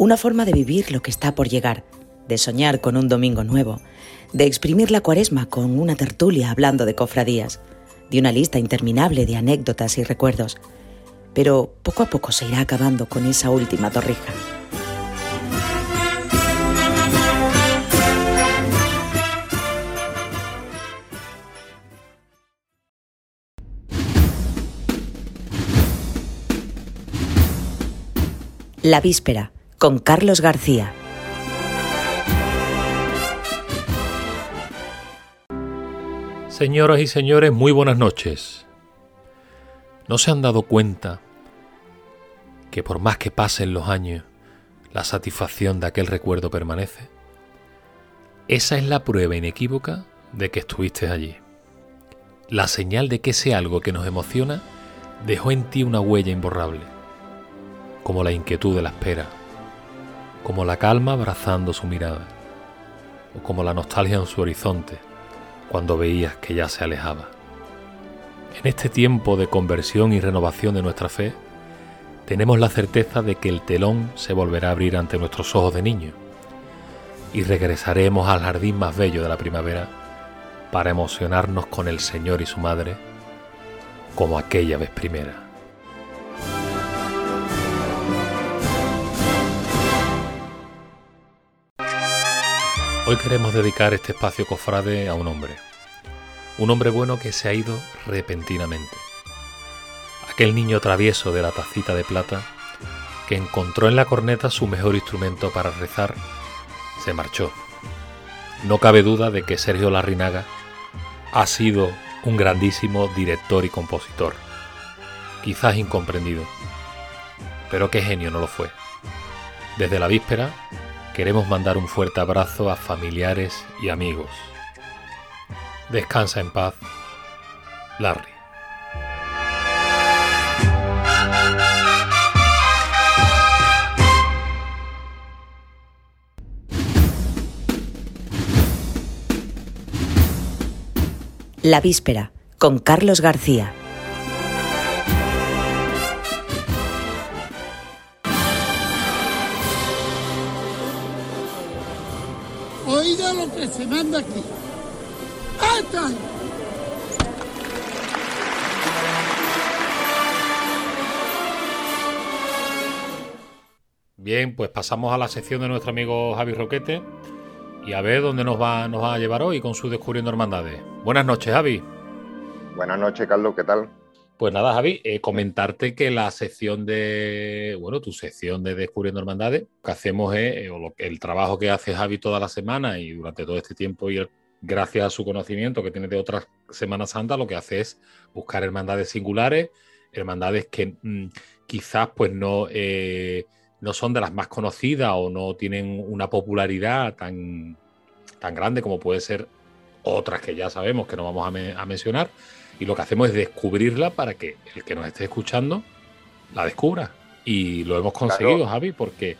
Una forma de vivir lo que está por llegar, de soñar con un domingo nuevo, de exprimir la cuaresma con una tertulia hablando de cofradías, de una lista interminable de anécdotas y recuerdos. Pero poco a poco se irá acabando con esa última torrija. La víspera, con Carlos García. Señoras y señores, muy buenas noches. ¿No se han dado cuenta que por más que pasen los años, la satisfacción de aquel recuerdo permanece? Esa es la prueba inequívoca de que estuviste allí. La señal de que ese algo que nos emociona dejó en ti una huella imborrable como la inquietud de la espera, como la calma abrazando su mirada, o como la nostalgia en su horizonte, cuando veías que ya se alejaba. En este tiempo de conversión y renovación de nuestra fe, tenemos la certeza de que el telón se volverá a abrir ante nuestros ojos de niño y regresaremos al jardín más bello de la primavera para emocionarnos con el Señor y su Madre como aquella vez primera. Hoy queremos dedicar este espacio cofrade a un hombre. Un hombre bueno que se ha ido repentinamente. Aquel niño travieso de la tacita de plata que encontró en la corneta su mejor instrumento para rezar, se marchó. No cabe duda de que Sergio Larrinaga ha sido un grandísimo director y compositor. Quizás incomprendido. Pero qué genio no lo fue. Desde la víspera queremos mandar un fuerte abrazo a familiares y amigos. Descansa en paz, Larry. La víspera, con Carlos García. Se manda aquí. Bien, pues pasamos a la sección de nuestro amigo Javi Roquete y a ver dónde nos va, nos va a llevar hoy con su Descubriendo Hermandades. Buenas noches, Javi. Buenas noches, Carlos, ¿qué tal? Pues nada, Javi, eh, comentarte que la sección de, bueno, tu sección de Descubriendo Hermandades, que hacemos es, eh, o el trabajo que hace Javi toda la semana y durante todo este tiempo, y gracias a su conocimiento que tiene de otras Semanas Santas, lo que hace es buscar hermandades singulares, hermandades que mm, quizás pues no, eh, no son de las más conocidas o no tienen una popularidad tan, tan grande como puede ser otras que ya sabemos que no vamos a mencionar y lo que hacemos es descubrirla para que el que nos esté escuchando la descubra. Y lo hemos conseguido, Javi, porque...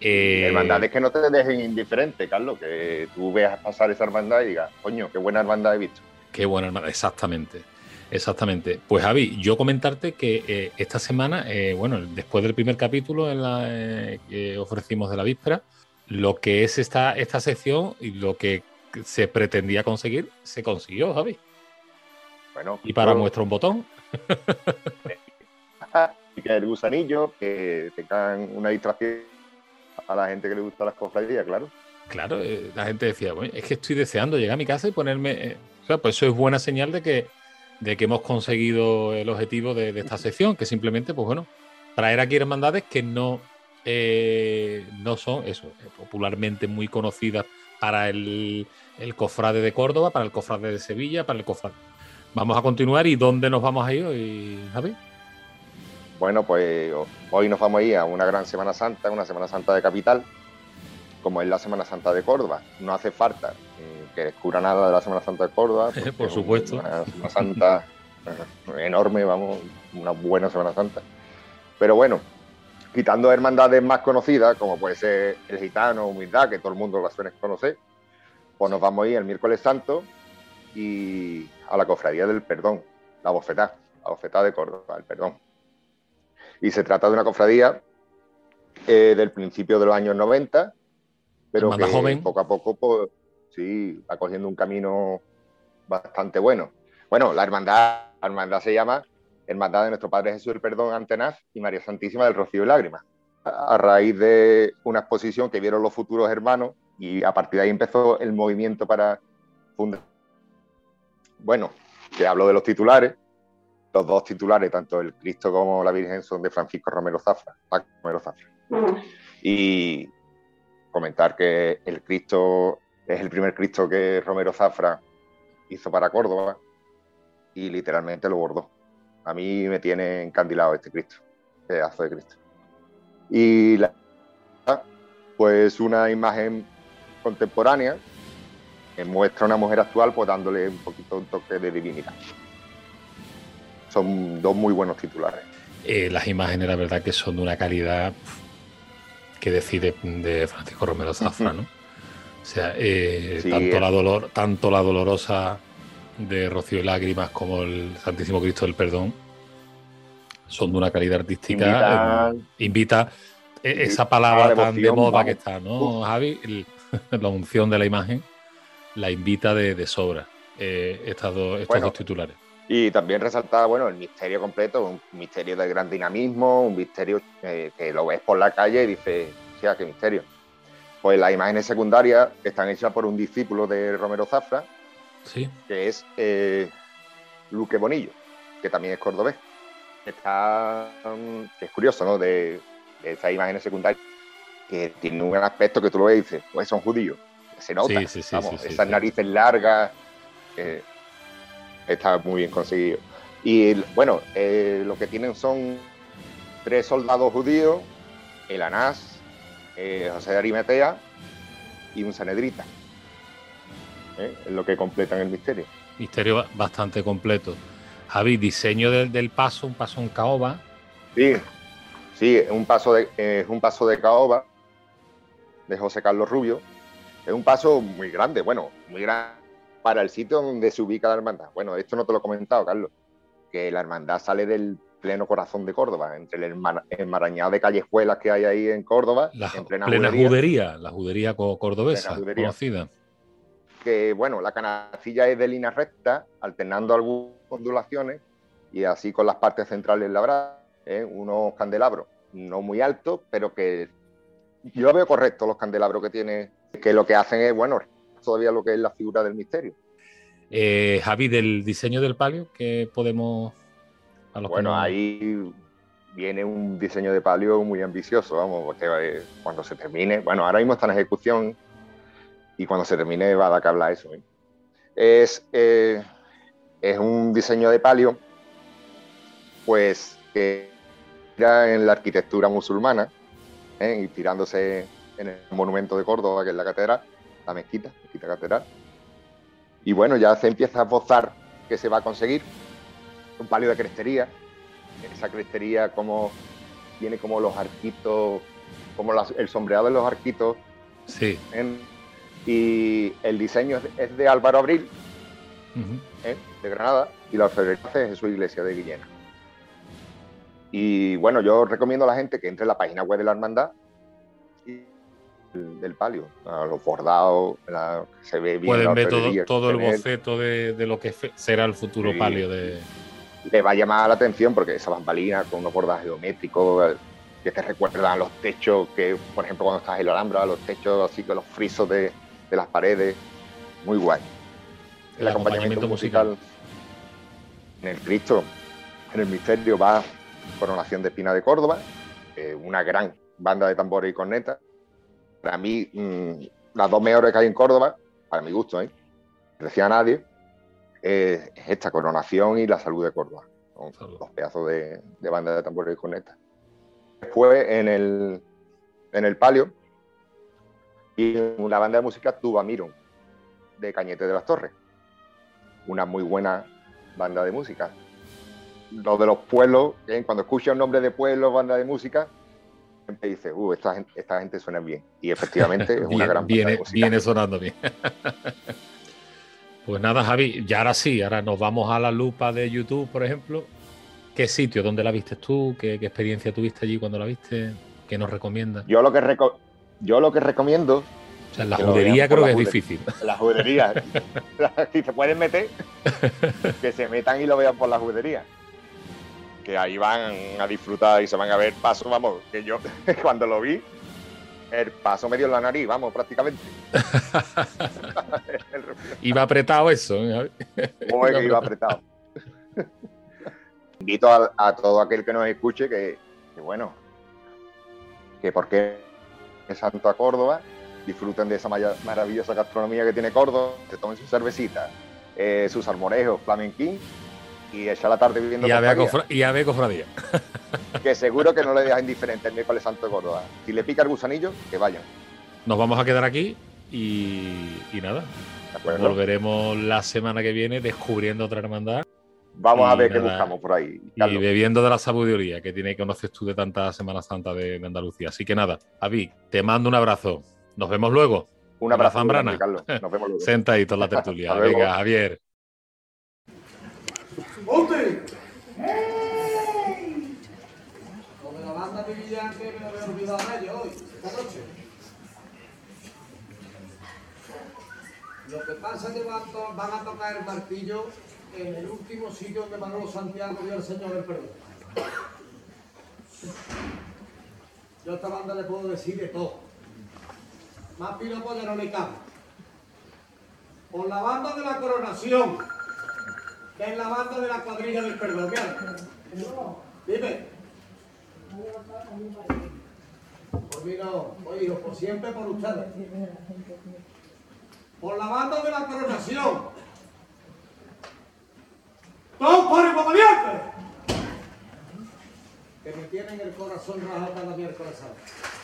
Eh... Hermandades que no te dejen indiferente, Carlos, que tú veas pasar esa hermandad y digas, coño, qué buena hermandad he visto. Qué buena hermandad, exactamente. Exactamente. Pues Javi, yo comentarte que eh, esta semana, eh, bueno, después del primer capítulo en la, eh, que ofrecimos de la víspera, lo que es esta, esta sección y lo que se pretendía conseguir, se consiguió, Javi y para nuestro un botón. que el gusanillo, que tengan una distracción a la gente que le gusta las cofradías, claro. Claro, eh, la gente decía, bueno, es que estoy deseando llegar a mi casa y ponerme. Eh, o sea, pues eso es buena señal de que, de que hemos conseguido el objetivo de, esta sección, que simplemente, pues bueno, traer aquí hermandades que no, eh, no son eso, popularmente muy conocidas para el, el cofrade de Córdoba, para el cofrade de Sevilla, para el cofrade Vamos a continuar y ¿dónde nos vamos a ir hoy, Javi? Bueno, pues hoy nos vamos a ir a una gran Semana Santa, una Semana Santa de capital, como es la Semana Santa de Córdoba. No hace falta que descubra nada de la Semana Santa de Córdoba. Por supuesto. Una Semana Santa enorme, vamos, una buena Semana Santa. Pero bueno, quitando hermandades más conocidas, como puede ser el Gitano, Humildad, que todo el mundo las suele conocer, pues nos vamos a ir el miércoles santo y a la Cofradía del Perdón, la bofetá, la bofetá de Córdoba, el perdón. Y se trata de una cofradía eh, del principio de los años 90, pero que joven. poco a poco pues, sí, va cogiendo un camino bastante bueno. Bueno, la hermandad, la hermandad se llama Hermandad de Nuestro Padre Jesús el Perdón Antenaz y María Santísima del Rocío y Lágrimas. A raíz de una exposición que vieron los futuros hermanos y a partir de ahí empezó el movimiento para fundar. Bueno, te hablo de los titulares. Los dos titulares, tanto el Cristo como la Virgen, son de Francisco Romero Zafra. Romero Zafra. Y comentar que el Cristo es el primer Cristo que Romero Zafra hizo para Córdoba y literalmente lo bordó. A mí me tiene encandilado este Cristo, pedazo de Cristo. Y la, pues una imagen contemporánea que muestra a una mujer actual pues dándole un poquito un toque de divinidad. Son dos muy buenos titulares. Eh, las imágenes, la verdad, que son de una calidad que decide de Francisco Romero Zafra, ¿no? O sea, eh, tanto, La dolor, tanto la dolorosa de Rocío y Lágrimas como el Santísimo Cristo del Perdón son de una calidad artística. Invita, eh, esa palabra tan de moda que está, ¿no, Javi? la unción de la imagen la invita de, sobra eh, estas estos dos titulares. Y también resaltar, bueno, el misterio completo, un misterio de gran dinamismo, un misterio eh, que lo ves por la calle y dices, sea, qué misterio. Pues las imágenes secundarias están hechas por un discípulo de Romero Zafra, ¿Sí? que es eh, Luque Bonillo, que también es cordobés. Está, que es curioso, ¿no? De, esas imágenes secundarias que tienen un aspecto que tú lo ves y dices, pues son judíos. Se nota, vamos, esas narices largas. Eh, está muy bien conseguido. Y bueno, eh, lo que tienen son tres soldados judíos, el Anás, eh, José de Arimatea y un Sanedrita. ¿eh? Es lo que completan el misterio. Misterio bastante completo. Javi, diseño del, paso, un paso en caoba. Sí, sí, un paso de, es un paso de caoba de José Carlos Rubio. Es un paso muy grande, bueno, muy grande para el sitio donde se ubica la hermandad. Bueno, esto no te lo he comentado, Carlos, que la hermandad sale del pleno corazón de Córdoba, entre el enmarañado de callejuelas que hay ahí en Córdoba, la, en plena, judería, la judería cordobesa, conocida. Que bueno, la canacilla es de línea recta, alternando algunas ondulaciones y así con las partes centrales labradas, ¿eh? unos candelabros no muy altos, pero que yo veo correcto los candelabros que tiene, que lo que hacen es, bueno, todavía lo que es la figura del misterio. Eh, Javi, del diseño del palio, ¿qué podemos... bueno, ahí viene un diseño de palio muy ambicioso, vamos, porque eh, cuando se termine, bueno, ahora mismo está en ejecución y cuando se termine va a dar que hablar eso. ¿eh? Es, es un diseño de palio, pues que era en la arquitectura musulmana, inspirándose en el monumento de Córdoba, que es la catedral, la mezquita, mezquita catedral. Y bueno, ya se empieza a esbozar que se va a conseguir un palio de crestería. Esa crestería como tiene como los arquitos, como el sombreado de los arquitos. Sí. y el diseño es de Álvaro Abril, ¿eh? de Granada, y la orfebrería es su iglesia de Guillena. Y bueno, yo recomiendo a la gente que entre en la página web de la hermandad del palio, a los bordados, se ve bien. Pueden ver todo, todo el boceto de, lo que será el futuro palio de. Le va a llamar la atención porque esa bambalina con unos bordados geométricos que te recuerdan los techos, que por ejemplo cuando estás en la Alhambra, los techos así con los frisos de, las paredes, muy guay. El, acompañamiento, musical, en el Cristo, en el misterio va Coronación de Espina de Córdoba, eh, una gran banda de tambores y cornetas para mí, mm, las dos mejores que hay en Córdoba, para mi gusto, ¿eh? decía a nadie, es esta coronación y la salud de Córdoba. Son dos pedazos de, banda de tambores y cornetas. Después, en el, en el palio, y una banda de música Tuba Miron, de Cañete de las Torres. Una muy buena banda de música. Los de los pueblos, ¿eh? cuando escucha un nombre de pueblo, banda de música, dice, uh, esta gente, esta gente suena bien. Y efectivamente es una gran viene, viene sonando bien. pues nada, Javi, ya ahora sí, ahora nos vamos a la lupa de YouTube, por ejemplo. ¿Qué sitio? ¿Dónde la viste tú? ¿Qué, experiencia tuviste allí cuando la viste? ¿Qué nos recomienda? Yo lo que, yo lo que recomiendo o sea, en la judería creo que es difícil. La judería. si se pueden meter, que se metan y lo vean por la judería. Que ahí van a disfrutar y se van a ver paso, vamos, que yo cuando lo vi, el paso medio en la nariz, vamos, prácticamente. iba apretado eso. ¿eh? Como que iba apretado. Invito a, todo aquel que nos escuche que, que bueno, que porque es Santo a Córdoba, disfruten de esa maravillosa gastronomía que tiene Córdoba, se tomen su cervecita, eh, sus almorejos, flamenquín y echar la tarde viviendo y a, ver y cofradía. que seguro que no le deja indiferente el miércoles santo de Córdoba. Si le pica el gusanillo, que vayan. Nos vamos a quedar aquí y, nada. Volveremos la semana que viene descubriendo otra hermandad. Vamos a ver qué buscamos por ahí. Y bebiendo de la sabiduría que tiene que conoces tú de tanta Semana Santa de, Andalucía. Así que nada, Avi, te mando un abrazo. Nos vemos luego. Un abrazo, Zambrana. Carlos. Nos vemos luego. Sentadito en la tertulia. Venga, Javier. ¡Monte! ¡Hey! Como la banda de Villante a ellos hoy, esta noche. Lo que pasa es que van, a tocar el martillo en el último sitio donde Manolo Santiago vio al Señor del Perdón. Yo a esta banda le puedo decir de todo más piropo de no le. Por la banda de la coronación, que es la banda de la cuadrilla del perdón. Dime. Por mí no, oye, por siempre por ustedes. Por la banda de la coronación. ¡Todos por el Que me tienen el corazón rajado cada miércoles santo.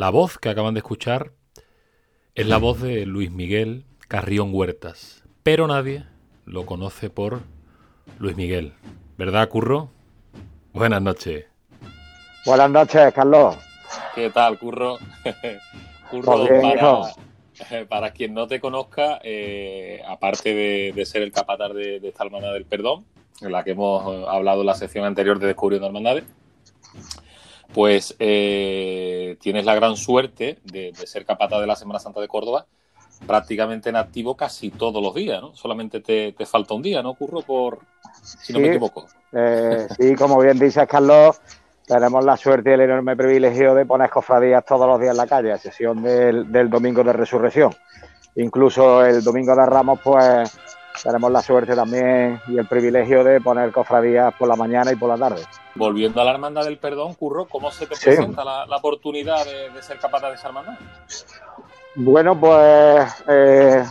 La voz que acaban de escuchar es la voz de Luis Miguel Carrión Huertas, pero nadie lo conoce por Luis Miguel. ¿Verdad, Curro? Buenas noches. Buenas noches, Carlos. ¿Qué tal, Curro? Curro, para, quien no te conozca, eh, aparte de, ser el capataz de, esta hermandad del perdón, en la que hemos hablado en la sección anterior de Descubriendo Hermandades, pues eh, tienes la gran suerte de, ser capataz de la Semana Santa de Córdoba prácticamente en activo casi todos los días, ¿no? Solamente te, falta un día, ¿no, Curro? Por, si no me equivoco. Eh, sí, como bien dices, Carlos, tenemos la suerte y el enorme privilegio de poner cofradías todos los días en la calle, a sesión del, del domingo de resurrección. Incluso el domingo de Ramos, pues tenemos la suerte también y el privilegio de poner cofradías por la mañana y por la tarde. Volviendo a la Hermandad del Perdón, Curro, ¿cómo se te presenta la, oportunidad de, ser capaz de esa hermandad? Bueno, pues eh,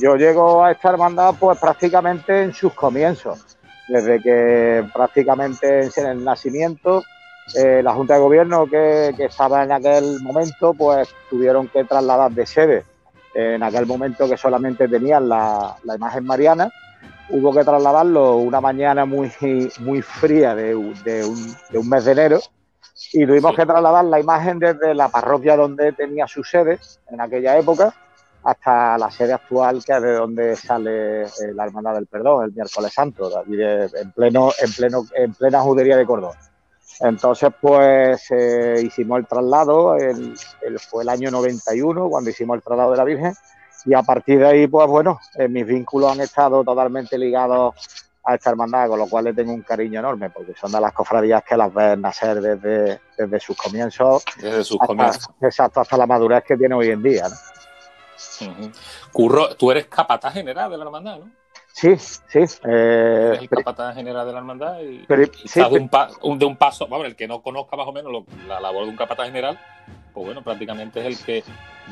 yo llego a esta hermandad pues prácticamente en sus comienzos, desde que prácticamente en el nacimiento eh, la Junta de Gobierno que, estaba en aquel momento pues tuvieron que trasladar de sede en aquel momento que solamente tenían la, imagen mariana, hubo que trasladarlo una mañana muy, muy fría de, un, de un mes de enero y tuvimos que trasladar la imagen desde la parroquia donde tenía su sede en aquella época hasta la sede actual que es de donde sale eh, la Hermandad del Perdón, el miércoles santo, en pleno, en pleno, en plena judería de Córdoba. Entonces, pues eh, hicimos el traslado, el, fue el año 91 cuando hicimos el traslado de la Virgen, y a partir de ahí, pues bueno, eh, mis vínculos han estado totalmente ligados a esta hermandad, con lo cual le tengo un cariño enorme, porque son de las cofradías que las ven nacer desde, desde sus comienzos. Desde sus comienzos. Exacto, hasta la madurez que tiene hoy en día. ¿no? Curro, tú eres capataz general de la hermandad, ¿no? Sí, sí. Eh, el capataz general de la hermandad y, de, un de, un paso, vamos, el que no conozca más o menos la labor de un capataz general, pues bueno, prácticamente es el que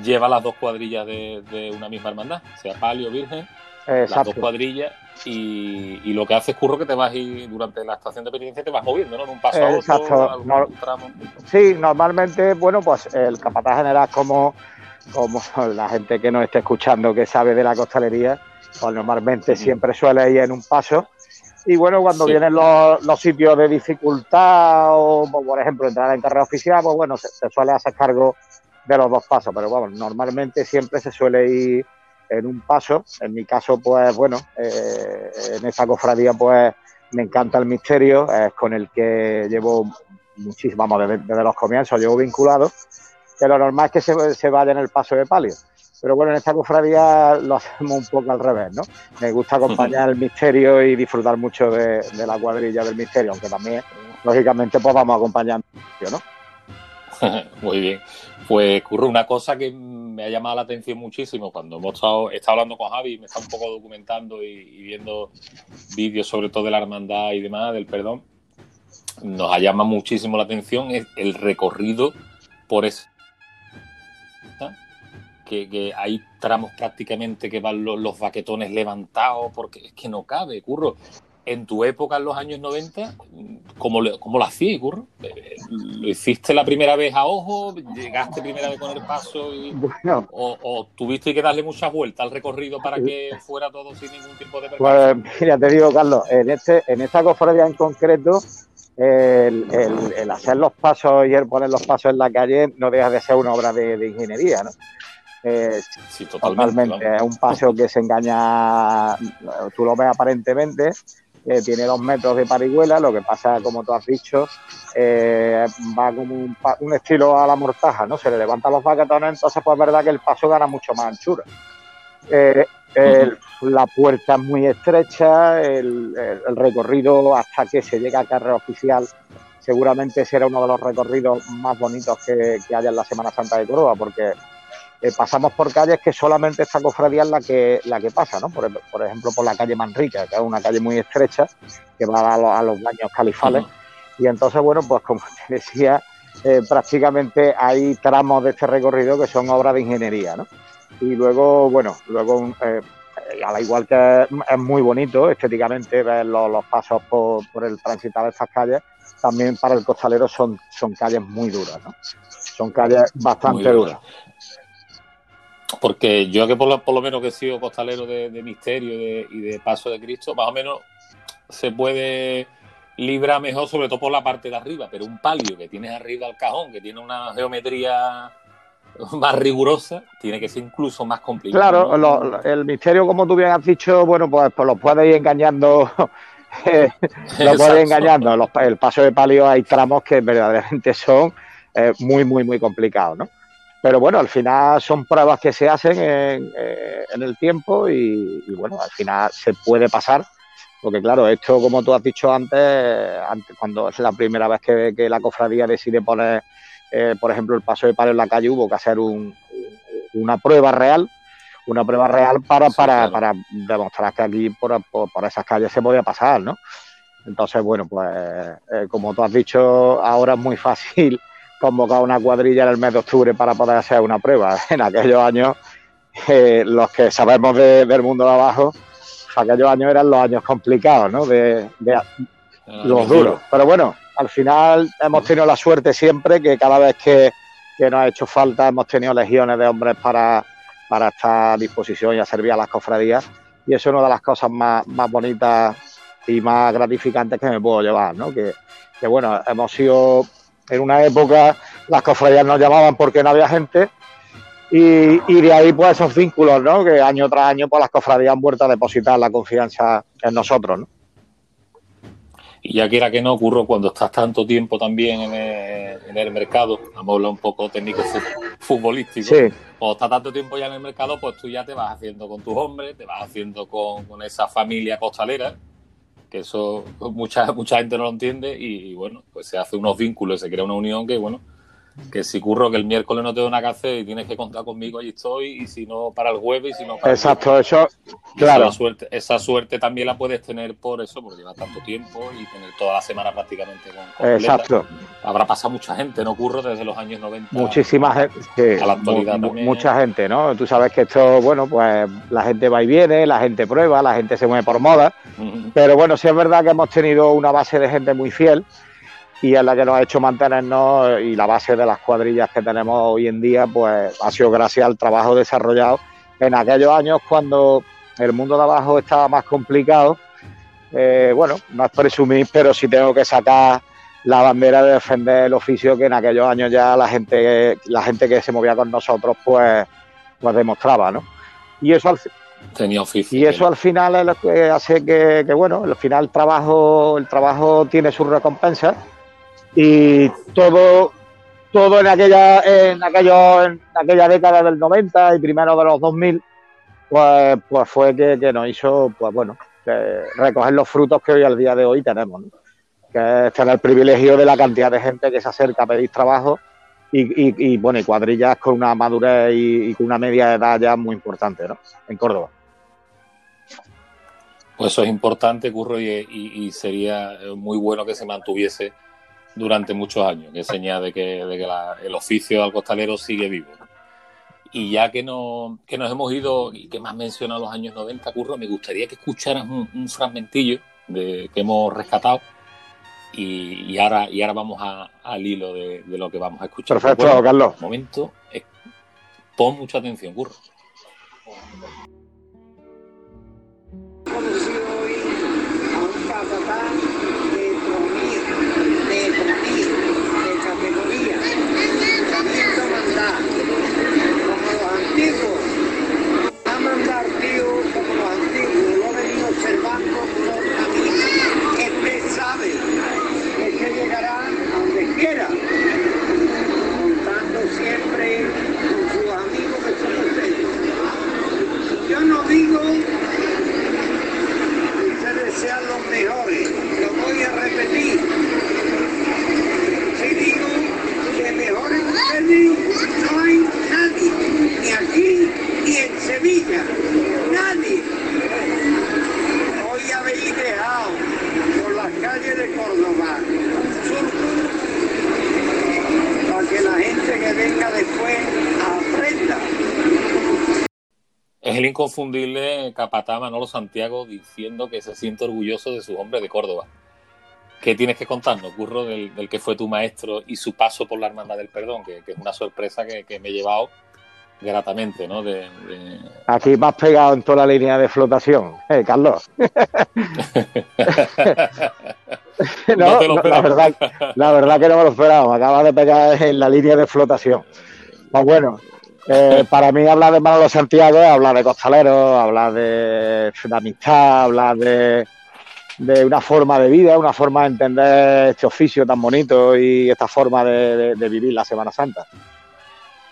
lleva las dos cuadrillas de, una misma hermandad, sea palio, virgen, las dos cuadrillas y, lo que hace es curro que te vas y durante la estación de penitencia te vas moviendo, ¿no? En un paso a otro, tramo. Sí, normalmente, bueno, pues el capataz general como, como la gente que nos esté escuchando que sabe de la costalería, pues normalmente siempre suele ir en un paso. Y bueno, cuando vienen los, los, sitios de dificultad o, por ejemplo, entrar en carrera oficial, pues bueno, se, suele hacer cargo de los dos pasos. Pero bueno, normalmente siempre se suele ir en un paso. En mi caso, pues bueno, eh, en esta cofradía, pues me encanta el misterio, es con el que llevo muchísimo, vamos, desde, los comienzos llevo vinculado, que lo normal es que se, se, vaya en el paso de palio. Pero bueno, en esta cofradía lo hacemos un poco al revés, ¿no? Me gusta acompañar el misterio y disfrutar mucho de, la cuadrilla del misterio, aunque también, lógicamente, pues vamos acompañando, ¿no? Muy bien. Pues ocurre una cosa que me ha llamado la atención muchísimo cuando hemos estado, estado hablando con Javi, me está un poco documentando y, viendo vídeos sobre todo de la hermandad y demás, del perdón, nos ha llamado muchísimo la atención el recorrido por ese que, que, hay tramos prácticamente que van los, los, baquetones levantados porque es que no cabe, curro en tu época, en los años 90, ¿cómo, cómo lo hacías, Curro? ¿Lo hiciste la primera vez a ojo? ¿Llegaste primera vez con el paso? Y, o, tuviste que darle muchas vueltas al recorrido para que fuera todo sin ningún tipo de Pues mira, te digo, Carlos, en, este, en esta cofradía en concreto, el, el, hacer los pasos y el poner los pasos en la calle no deja de ser una obra de, ingeniería, ¿no? Eh, sí, totalmente. Es un paso que se engaña, tú lo ves aparentemente, tiene dos metros de parihuela, lo que pasa, como tú has dicho, eh, va como un, estilo a la mortaja, ¿no? Se le levantan los baquetones, entonces pues es verdad que el paso gana mucho más anchura. Eh, la puerta es muy estrecha, el, recorrido hasta que se llega a carrera oficial seguramente será uno de los recorridos más bonitos que, que haya en la Semana Santa de Córdoba, porque eh, pasamos por calles que solamente esta cofradía es la que, la que pasa, ¿no? Por, ejemplo, por la calle Manrica, que es una calle muy estrecha, que va a, los, baños califales. Y entonces, bueno, pues como te decía, eh, prácticamente hay tramos de este recorrido que son obras de ingeniería, ¿no? Y luego, bueno, luego, eh, al igual que es, muy bonito estéticamente ver los, pasos por, el transitar de estas calles, también para el costalero son, son calles muy duras, ¿no? Son calles bastante duras porque yo que por lo, menos que he sido costalero de, misterio y de paso de Cristo, más o menos se puede librar mejor, sobre todo por la parte de arriba, pero un palio que tienes arriba al cajón, que tiene una geometría más rigurosa, tiene que ser incluso más complicado. Claro, el misterio, como tú bien has dicho, bueno, pues, pues lo puedes ir engañando. Eh, lo puedes ir engañando. el paso de palio hay tramos que verdaderamente son eh, muy, muy, muy complicados, ¿no? Pero bueno, al final son pruebas que se hacen en, eh, el tiempo y, bueno, al final se puede pasar. Porque claro, esto como tú has dicho antes, antes cuando es la primera vez que, que la cofradía decide poner, eh, por ejemplo, el paso de palo en la calle, hubo que hacer una prueba real, una prueba real para, para, para demostrar que aquí por, por, esas calles se podía pasar, ¿no? Entonces, bueno, pues eh, como tú has dicho, ahora es muy fácil convocado una cuadrilla en el mes de octubre para poder hacer una prueba. En aquellos años, eh, los que sabemos del mundo de abajo, aquellos años eran los años complicados, ¿no? De, los duros. Pero bueno, al final hemos tenido la suerte siempre que cada vez que, nos ha hecho falta hemos tenido legiones de hombres para, para estar a disposición y a servir a las cofradías. Y eso es una de las cosas más, más bonitas y más gratificantes que me puedo llevar, ¿no? Que, que bueno, hemos sido en una época las cofradías nos llamaban porque no había gente y, de ahí pues esos vínculos, ¿no? Que año tras año pues las cofradías han vuelto a depositar la confianza en nosotros, ¿no? Y ya quiera que no ocurra cuando estás tanto tiempo también en el, mercado, vamos a hablar un poco técnico futbolístico, sí. cuando estás tanto tiempo ya en el mercado, pues tú ya te vas haciendo con tus hombres, te vas haciendo con, con esa familia costalera, que eso mucha, mucha gente no lo entiende y, bueno, pues se hace unos vínculos, se crea una unión que bueno, que si curro que el miércoles no tengo una que y tienes que contar conmigo, allí estoy, y si no para el jueves, y si no para Exacto, eso, claro. Esa suerte, esa suerte también la puedes tener por eso, porque lleva tanto tiempo y tener toda la semana prácticamente con Exacto. Habrá pasado mucha gente, ¿no? Curro desde los años 90. Muchísima gente. a la actualidad también. Mucha gente, ¿no? Tú sabes que esto, bueno, pues la gente va y viene, la gente prueba, la gente se mueve por moda, pero bueno, sí es verdad que hemos tenido una base de gente muy fiel y es la que nos ha hecho mantenernos y la base de las cuadrillas que tenemos hoy en día, pues ha sido gracias al trabajo desarrollado en aquellos años cuando el mundo de abajo estaba más complicado. Eh, bueno, no es presumir, pero sí tengo que sacar la bandera de defender el oficio que en aquellos años ya la gente, la gente que se movía con nosotros, pues, pues demostraba, ¿no? Y eso al, tenía oficio. Y eso al final es lo que hace que, que, bueno, al final el trabajo, el trabajo tiene sus recompensas y todo, todo en aquella, en aquello, en aquella década del 90 y primero de los 2000, pues, pues fue que, que nos hizo, pues bueno, recoger los frutos que hoy al día de hoy tenemos, ¿no? que es tener el privilegio de la cantidad de gente que se acerca a pedir trabajo y, bueno, y cuadrillas con una madurez y, con una media edad ya muy importante, ¿no? En Córdoba. Pues eso es importante, Curro, y, sería muy bueno que se mantuviese durante muchos años, que es señal de que, el oficio al costalero sigue vivo. Y ya que, no, que nos hemos ido y que más mencionado los años 90, Curro, me gustaría que escucharas un, fragmentillo de, que hemos rescatado y, ahora, y ahora vamos al hilo de, lo que vamos a escuchar. Perfecto, Carlos. momento, eh, pon mucha atención, Curro. Inconfundible capatá Manolo Santiago diciendo que se siente orgulloso de su hombre de Córdoba. ¿Qué tienes que contarnos, Curro, del, que fue tu maestro y su paso por la Hermandad del Perdón? Que, es una sorpresa que, me he llevado gratamente, ¿no? De, Aquí más pegado en toda la línea de flotación, ¿eh, Carlos? no, la, verdad, la verdad que no me lo esperaba, acaba de pegar en la línea de flotación. Pues bueno, eh, para mí hablar de Manolo Santiago es hablar de costalero, hablar de, amistad, hablar de, una forma de vida, una forma de entender este oficio tan bonito y esta forma de, vivir la Semana Santa.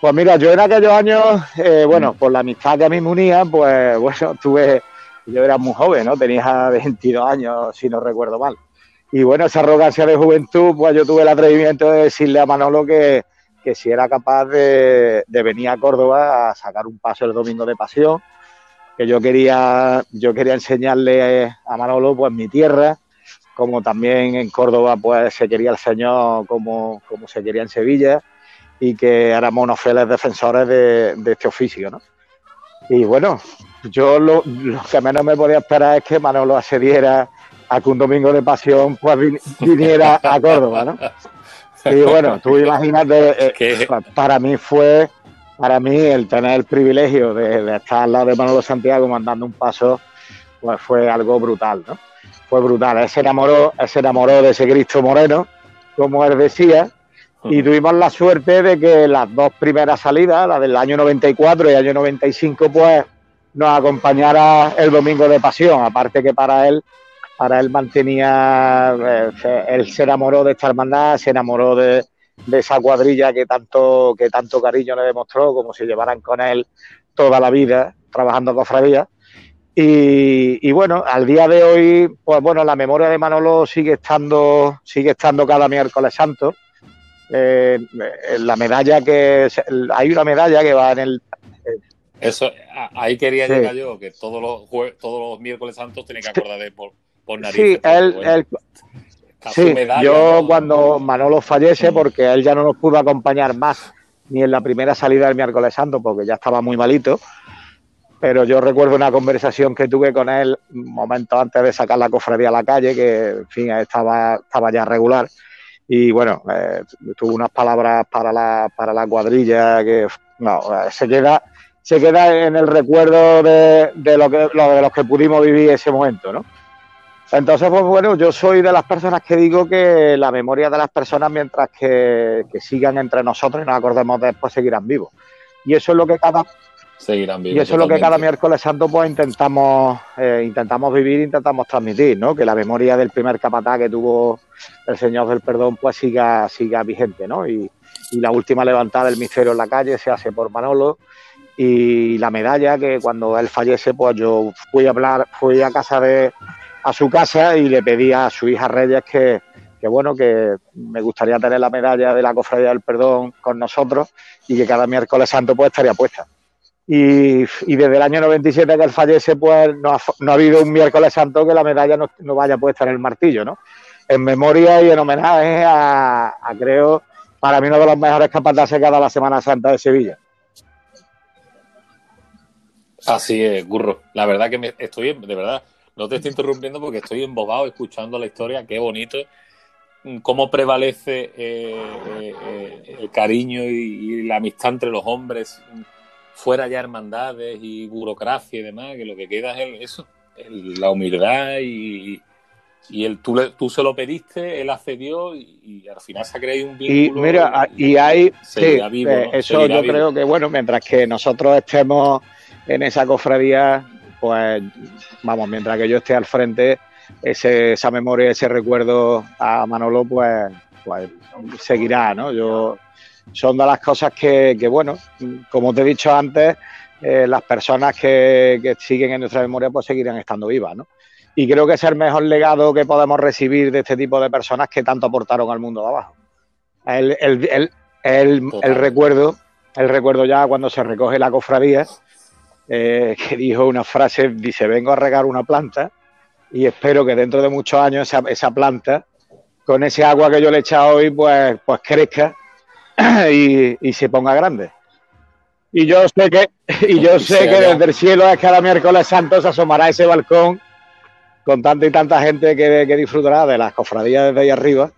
Pues mira, yo en aquellos años, eh, bueno, por la amistad que a mí me unía, pues bueno, tuve, yo era muy joven, ¿no? Tenía 22 años, si no recuerdo mal. Y bueno, esa arrogancia de juventud, pues yo tuve el atrevimiento de decirle a Manolo que, que si era capaz de, venir a Córdoba a sacar un paso el domingo de pasión, que yo quería, yo quería enseñarle a Manolo pues mi tierra, como también en Córdoba pues se quería el Señor como, como se quería en Sevilla y que éramos unos fieles defensores de, este oficio, ¿no? Y bueno, yo lo, que menos me podía esperar es que Manolo accediera a que un domingo de pasión pues viniera a Córdoba, ¿no? Y bueno, tú imagínate, eh, que... para mí fue, para mí el tener el privilegio de, estar al lado de Manolo Santiago mandando un paso, pues fue algo brutal, ¿no? Fue brutal. Él se enamoró, él se enamoró de ese Cristo Moreno, como él decía, y tuvimos la suerte de que las dos primeras salidas, la del año 94 y el año 95, pues nos acompañara el domingo de pasión, aparte que para él para él mantenía, eh, él se enamoró de esta hermandad, se enamoró de, esa cuadrilla que tanto, que tanto cariño le demostró, como si llevaran con él toda la vida trabajando cofradía. Y, y, bueno, al día de hoy, pues bueno, la memoria de Manolo sigue estando, sigue estando cada miércoles santo. Eh, la medalla que hay una medalla que va en el eso ahí quería llegar yo que todos los todos los miércoles santos tienen que acordar de por, Sí, él, sí, yo cuando Manolo fallece, porque él ya no nos pudo acompañar más ni en la primera salida del miércoles santo, porque ya estaba muy malito, pero yo recuerdo una conversación que tuve con él un momento antes de sacar la cofradía a la calle, que en fin, estaba, estaba ya regular, y bueno, eh, tuvo unas palabras para la, para la cuadrilla que no, se queda se queda en el recuerdo de, lo que, lo de los que pudimos vivir ese momento, ¿no? Entonces, pues bueno, yo soy de las personas que digo que la memoria de las personas, mientras que, sigan entre nosotros y nos acordemos después, seguirán vivos. Y eso es lo que cada seguirán vivos. Y eso es lo que cada miércoles santo pues intentamos, eh, intentamos vivir, intentamos transmitir, ¿no? Que la memoria del primer capataz que tuvo el Señor del Perdón pues siga, siga vigente, ¿no? Y, y la última levantada del misterio en la calle se hace por Manolo y la medalla que cuando él fallece pues yo fui a hablar, fui a casa de a su casa y le pedí a su hija Reyes que, bueno, que me gustaría tener la medalla de la Cofradía del Perdón con nosotros y que cada miércoles santo pues estaría puesta. Y, desde el año 97 que él fallece, pues no ha, habido un miércoles santo que la medalla no, vaya puesta en el martillo, ¿no? En memoria y en homenaje a, creo, para mí uno de los mejores capataces que ha dado la Semana Santa de Sevilla. Así es, Gurro. La verdad que me estoy, de verdad, no te estoy interrumpiendo porque estoy embobado escuchando la historia, qué bonito, cómo prevalece eh, eh, eh, el cariño y, la amistad entre los hombres, fuera ya hermandades y burocracia y demás, que lo que queda es eso, la humildad y, y el, tú, tú, se lo pediste, él accedió y, al final se ha creado un vínculo. Y mira, y, hay, eso yo creo que, bueno, mientras que nosotros estemos en esa cofradía, pues vamos, mientras que yo esté al frente, ese, esa memoria, ese recuerdo a Manolo, pues, pues seguirá, ¿no? Yo, son de las cosas que, bueno, como te he dicho antes, eh, las personas que, siguen en nuestra memoria pues seguirán estando vivas, ¿no? Y creo que es el mejor legado que podemos recibir de este tipo de personas que tanto aportaron al mundo de abajo. El, el, el recuerdo, el recuerdo ya cuando se recoge la cofradía, eh, que dijo una frase, dice, vengo a regar una planta y espero que dentro de muchos años esa, planta, con ese agua que yo le he echado hoy, pues, pues crezca y, se ponga grande. Y yo sé que, y yo sé que desde el cielo es cada miércoles santo se asomará ese balcón con tanta y tanta gente que, que disfrutará de las cofradías desde ahí arriba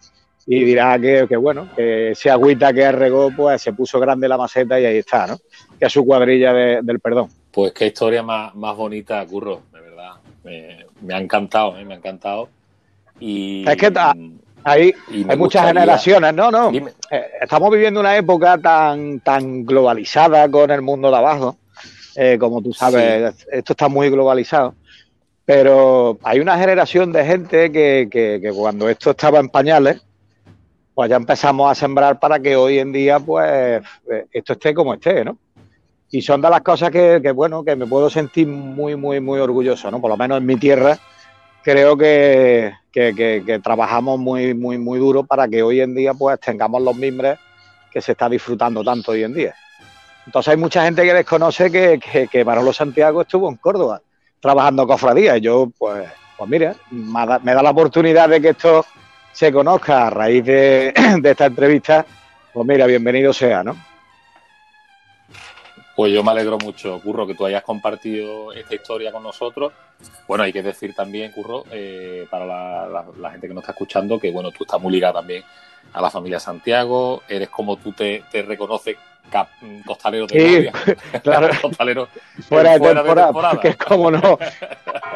y dirá que, bueno, que ese agüita que regó, pues se puso grande la maceta y ahí está, ¿no? Que es su cuadrilla del perdón. Pues qué historia más, más bonita, Curro, de verdad. Me, ha encantado, ¿eh? me ha encantado. Y, es que hay, hay muchas generaciones, no, no. Eh, estamos viviendo una época tan, tan globalizada con el mundo de abajo. Eh, como tú sabes, esto está muy globalizado. Pero hay una generación de gente que, que, que, cuando esto estaba en pañales, pues ya empezamos a sembrar para que hoy en día, pues, esto esté como esté, ¿no? Y son de las cosas que, bueno, que me puedo sentir muy, muy, muy orgulloso, ¿no? Por lo menos en mi tierra creo que, trabajamos muy, muy, muy duro para que hoy en día pues tengamos los mimbres que se está disfrutando tanto hoy en día. Entonces hay mucha gente que desconoce que, que, que Manolo Santiago estuvo en Córdoba trabajando cofradía. Y yo, pues, pues mira, me da, la oportunidad de que esto se conozca a raíz de esta entrevista. Pues mira, bienvenido sea, ¿no? Pues yo me alegro mucho, Curro, que tú hayas compartido esta historia con nosotros. Bueno, hay que decir también, Curro, eh, para la, gente que nos está escuchando, que bueno, tú estás muy ligado también a la familia Santiago, eres como tú te, reconoces costalero de sí, claro. costalero fuera, de, temporada, Que es como no,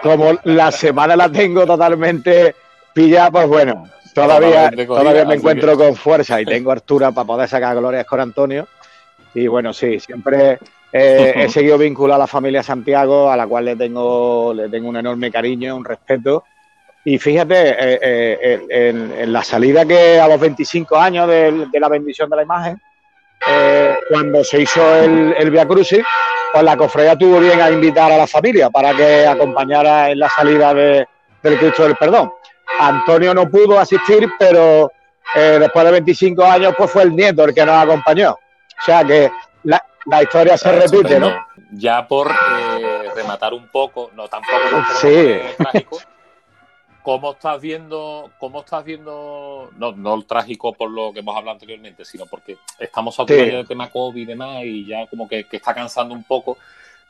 como la semana la tengo totalmente pillada, pues bueno, todavía, todavía me encuentro con fuerza y tengo altura para poder sacar glorias con Antonio y bueno, sí, siempre he seguido vinculado a la familia Santiago, a la cual le tengo, le tengo un enorme cariño, un respeto. Y fíjate, eh, eh, en, la salida que a los 25 años de, la bendición de la imagen, eh, cuando se hizo el, el Via Crucis, pues la cofradía tuvo bien a invitar a la familia para que acompañara en la salida de, del Cristo del Perdón. Antonio no pudo asistir, pero después de 25 años pues fue el nieto el que nos acompañó. O sea que la, historia se repite, ¿no? Ya por eh, rematar un poco, no tampoco sí. trágico, ¿cómo estás viendo, cómo estás viendo, no, no el trágico por lo que hemos hablado anteriormente, sino porque estamos hablando del tema COVID y demás y ya como que, está cansando un poco,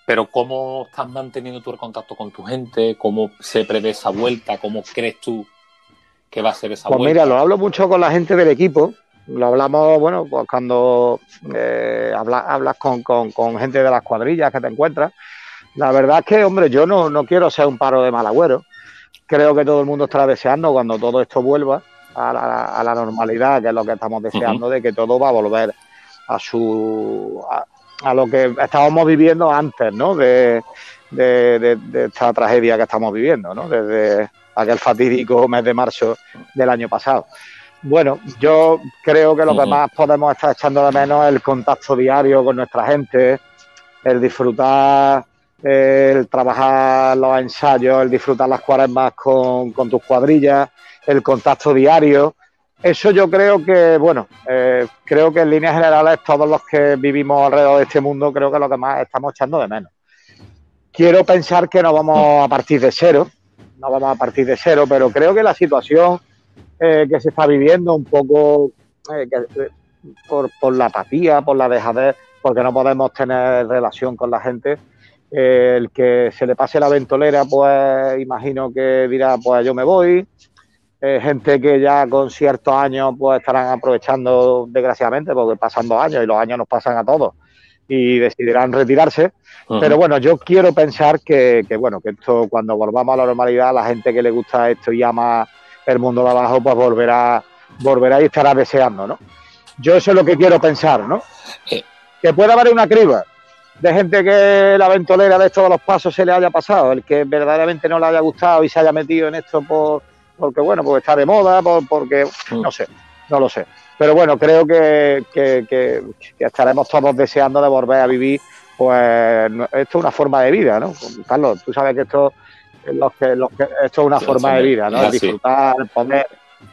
pero ¿cómo estás manteniendo tu contacto con tu gente? ¿Cómo se prevé esa vuelta? ¿Cómo crees tú que va a ser esa pues vuelta? Mira, lo hablo mucho con la gente del equipo lo hablamos, bueno, pues cuando eh, hablas con, gente de las cuadrillas que te encuentras. La verdad es que, hombre, yo no, no quiero ser un paro de mal agüero. Creo que todo el mundo estará deseando cuando todo esto vuelva a la, normalidad, que es lo que estamos deseando, de que todo va a volver a su a, lo que estábamos viviendo antes, ¿no? De, de, esta tragedia que estamos viviendo, ¿no? Desde aquel fatídico mes de marzo del año pasado. Bueno, yo creo que lo que más podemos estar echando de menos es el contacto diario con nuestra gente, el disfrutar, el trabajar los ensayos, el disfrutar las cuaresmas con, con tus cuadrillas, el contacto diario. Eso yo creo que, bueno, eh, creo que en líneas generales todos los que vivimos alrededor de este mundo creo que lo que más estamos echando de menos. Quiero pensar que no vamos a partir de cero, no vamos a partir de cero, pero creo que la situación eh, que se está viviendo un poco eh, por, por, la apatía, por la dejadez, porque no podemos tener relación con la gente, el que se le pase la ventolera, pues imagino que dirá, pues yo me voy, eh, gente que ya con ciertos años pues estarán aprovechando desgraciadamente porque pasan dos años y los años nos pasan a todos y decidirán retirarse. Pero bueno, yo quiero pensar que, bueno, que esto cuando volvamos a la normalidad, la gente que le gusta esto y ama el mundo de abajo, pues volverá, volverá y estará deseando, ¿no? Yo eso es lo que quiero pensar, ¿no? Eh. Que pueda haber una criba de gente que la ventolera de todos los pasos se le haya pasado, el que verdaderamente no le haya gustado y se haya metido en esto por porque bueno, porque está de moda, porque mm. no sé, no lo sé. Pero bueno, creo que, que, estaremos todos deseando de volver a vivir, pues esto es una forma de vida, ¿no? Carlos, tú sabes que esto, los que, los que, esto es una forma de vida, ¿no? Disfrutar, poner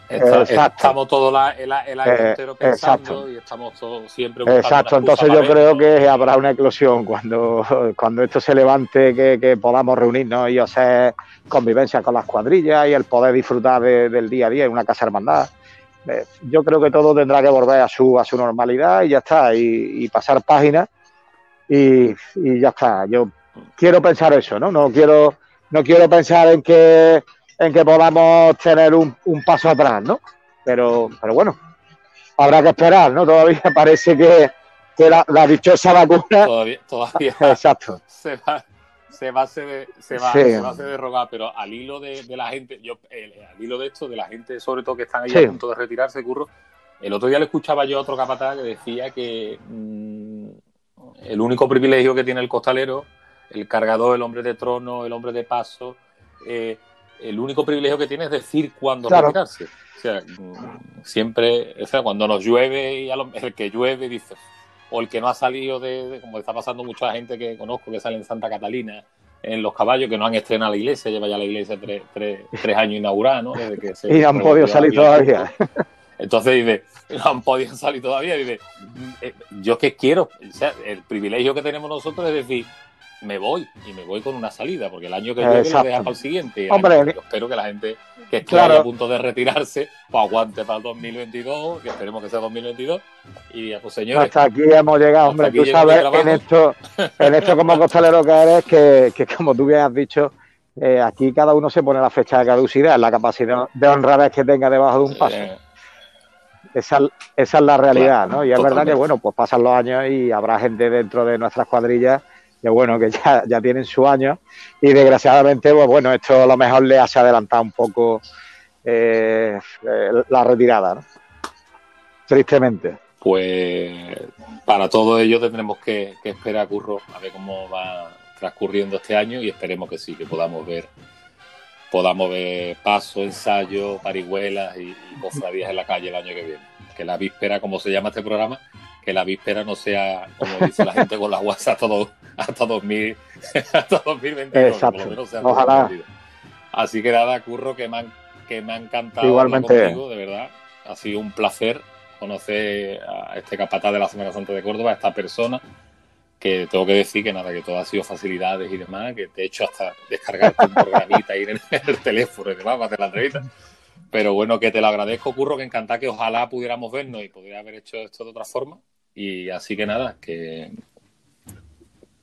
estamos todos el, el, año eh, entero pensando y estamos todos siempre Exacto, entonces yo creo que habrá una eclosión cuando, cuando esto se levante, que, podamos reunirnos y hacer convivencia con las cuadrillas y el poder disfrutar del día a día en una casa hermandad. Eh, yo creo que todo tendrá que volver a su, a su normalidad y ya está, y, pasar páginas y, y ya está. Yo quiero pensar eso, ¿no? No quiero, no quiero pensar en que en que podamos tener un, paso atrás, ¿no? Pero, pero bueno, habrá que esperar, ¿no? Todavía parece que, la, dichosa vacuna. Todavía, todavía Exacto. Se va, se va a hacer, se va, se va a hacer rogar, pero al hilo de, la gente, yo, al hilo de esto, de la gente sobre todo que están ahí a punto de retirarse, curro, el otro día le escuchaba yo a otro capataz que decía que mm, el único privilegio que tiene el costalero, el cargador, el hombre de trono, el hombre de paso, eh, el único privilegio que tiene es decir cuándo retirarse. O sea, siempre, o sea, cuando nos llueve y el que llueve dice, o el que no ha salido de, como está pasando mucha gente que conozco que sale en Santa Catalina, en los caballos que no han estrenado la iglesia, lleva ya la iglesia tres, tres, años inaugurada, ¿no? Desde que se y han podido salir todavía. Entonces dice, no han podido salir todavía. Dice, eh, yo que quiero, o sea, el privilegio que tenemos nosotros es decir, me voy y me voy con una salida, porque el año que viene lo para el siguiente. Hombre, espero que la gente que esté a punto de retirarse, pues aguante para el 2022, que esperemos que sea 2022. Y pues señores. Hasta aquí hemos llegado, hombre. Tú sabes, en esto, en esto como costalero que eres, que, que como tú bien has dicho, eh, aquí cada uno se pone la fecha de caducidad, la capacidad de honradez que tenga debajo de un paso. Esa, esa, es la realidad, ¿no? Y es verdad que, bueno, pues pasan los años y habrá gente dentro de nuestras cuadrillas que bueno, que ya, ya tienen su año y desgraciadamente, pues bueno, esto a lo mejor le hace adelantar un poco eh, eh, la retirada, ¿no? Tristemente. Pues para todo ello tendremos que, esperar, Curro, a ver cómo va transcurriendo este año y esperemos que sí, que podamos ver podamos ver paso, ensayo, parihuelas y, y cofradías en la calle el año que viene. Que la víspera, como se llama este programa, que la víspera no sea, como dice la gente con la WhatsApp, hasta, todo, hasta, 2000, hasta 2022. Ojalá. Así que nada, Curro, que me, han, que me ha encantado Igualmente. contigo, de verdad. Ha sido un placer conocer a este capataz de la Semana Santa de Córdoba, a esta persona, que tengo que decir que nada, que todo ha sido facilidades y demás, que te he hecho hasta descargarte un programita ahí en el teléfono y demás para hacer la entrevista. Pero bueno, que te lo agradezco, Curro, que encanta que ojalá pudiéramos vernos y podría haber hecho esto de otra forma. Y así que nada, que,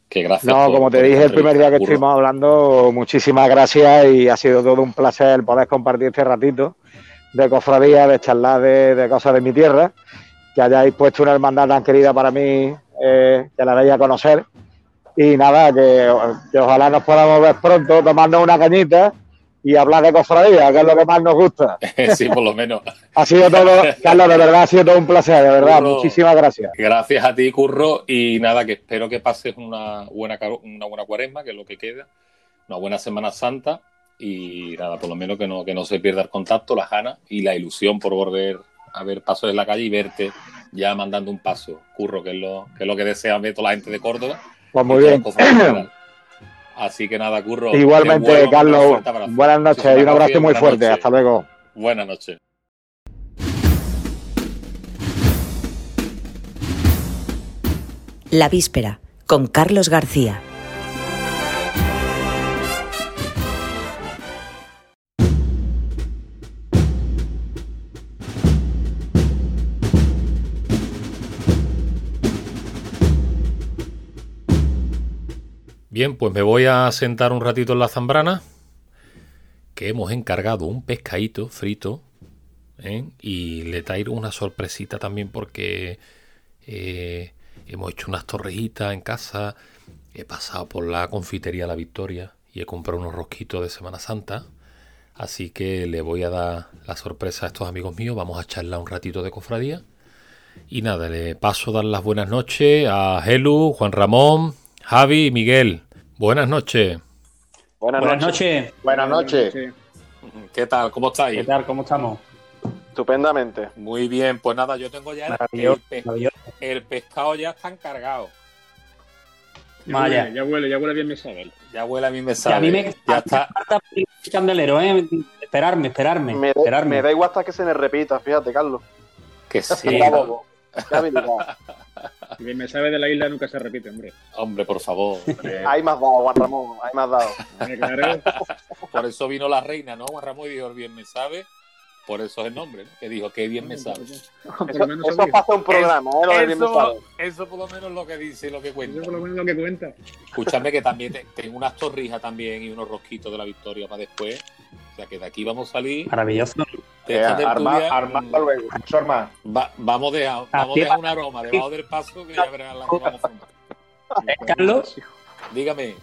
que gracias. No, como te dije el primer día que estuvimos hablando, muchísimas gracias y ha sido todo un placer poder compartir este ratito de cofradía, de charlar de, cosas de mi tierra, que hayáis puesto una hermandad tan querida para mí, eh, que la veis a conocer. Y nada, que, que, ojalá nos podamos ver pronto, tomarnos una cañita y hablar de cofradía, que es lo que más nos gusta. sí, por lo menos. ha sido todo, Carlos, de verdad ha sido todo un placer, de verdad. Muchísimas gracias. Gracias a ti, Curro, y nada, que espero que pases una buena, una buena cuaresma, que es lo que queda, una buena Semana Santa, y nada, por lo menos que no, que no se pierda el contacto, las ganas y la ilusión por volver a ver pasos en la calle y verte ya mandando un paso, Curro, que es lo que, es lo que desea ver toda la gente de Córdoba. Pues muy bien. Así que nada, curro. Igualmente, Carlos. Buenas noches y un abrazo muy fuerte. Hasta luego. Buenas noches. La víspera, con Carlos García. Bien, pues me voy a sentar un ratito en la zambrana, que hemos encargado un pescadito frito, ¿eh? y le traigo una sorpresita también porque eh, hemos hecho unas torrejitas en casa, he pasado por la confitería La Victoria y he comprado unos rosquitos de Semana Santa, así que le voy a dar la sorpresa a estos amigos míos, vamos a charlar un ratito de cofradía. Y nada, le paso a dar las buenas noches a Helu, Juan Ramón, Javi y Miguel. Buenas noches. Buenas, noches. Buenas noches. ¿Qué tal? ¿Cómo estáis? ¿Qué tal? ¿Cómo estamos? Estupendamente. Muy bien, pues nada, yo tengo ya el, pescado ya está encargado. Ya, huele, ya huele, ya huele bien me sabe. Ya huele a mí me sabe. a mí me ya está. candelero, ¿eh? Esperarme, esperarme. Me, esperarme. me da igual hasta que se me repita, fíjate, Carlos. Que sí. Y me sabe de la isla nunca se repite, hombre. Hombre, por favor. hay más dado, Juan Ramón, hay más dado. por eso vino la reina, ¿no? Juan Ramón y dijo, bien me sabe. Por eso es el nombre, ¿no? Que dijo, que bien me sabe. Eso, pasa un programa, ¿eh? Lo eso, bien me sabe. eso por lo menos lo que dice y lo que cuenta. Eso por lo menos lo que cuenta. Escúchame que también tengo unas torrijas también y unos rosquitos de la victoria para después. O sea que de aquí vamos a salir. Maravilloso. Eh, armado mm, luego, Va, vamos, a, vamos a dejar un aroma debajo del paso que ya verán la que vamos a eh, Carlos, dígame.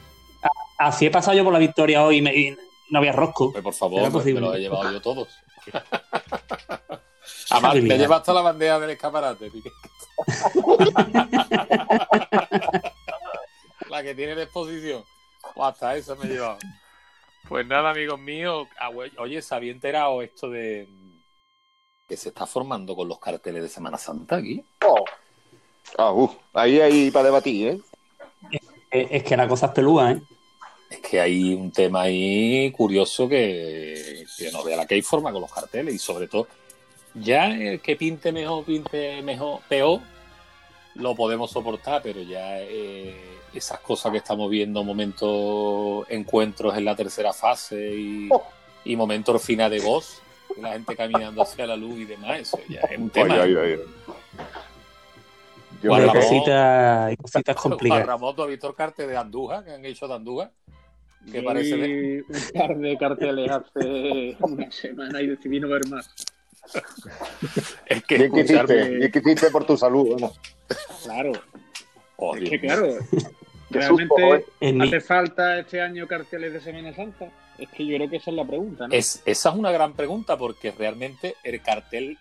Así he pasado yo por la victoria hoy y, no había rosco. Pues por favor, me lo he llevado yo todos. Además, te llevas toda la bandeja del escaparate. la que tiene de exposición. O hasta eso me he llevado. Pues nada, amigos míos. Oye, ¿se había enterado esto de que se está formando con los carteles de Semana Santa aquí? Oh. Ah, uh, ahí hay para debatir, ¿eh? Es, que la cosa es pelúa, ¿eh? Es que hay un tema ahí curioso que, que no vea la que hay forma con los carteles y sobre todo, ya el que pinte mejor, pinte mejor, peor, lo podemos soportar, pero ya eh, esas cosas que estamos viendo, momentos encuentros en la tercera fase y, y momentos final de voz, la gente caminando hacia la luz y demás, eso ya es un tema. Ay, ay, Yo Juan cositas, complicadas. Juan Ramón, ¿tú has visto el cartel de Andújar que han hecho de Andújar? Que parece de... un par de carteles hace una semana y decidí no ver más. es que, ¿Qué hiciste? ¿Qué hiciste por tu salud? Claro. es que claro, ¿Realmente hace falta este año carteles de Semana Santa? Es que yo creo que esa es la pregunta, ¿no? Es, esa es una gran pregunta porque realmente el cartel,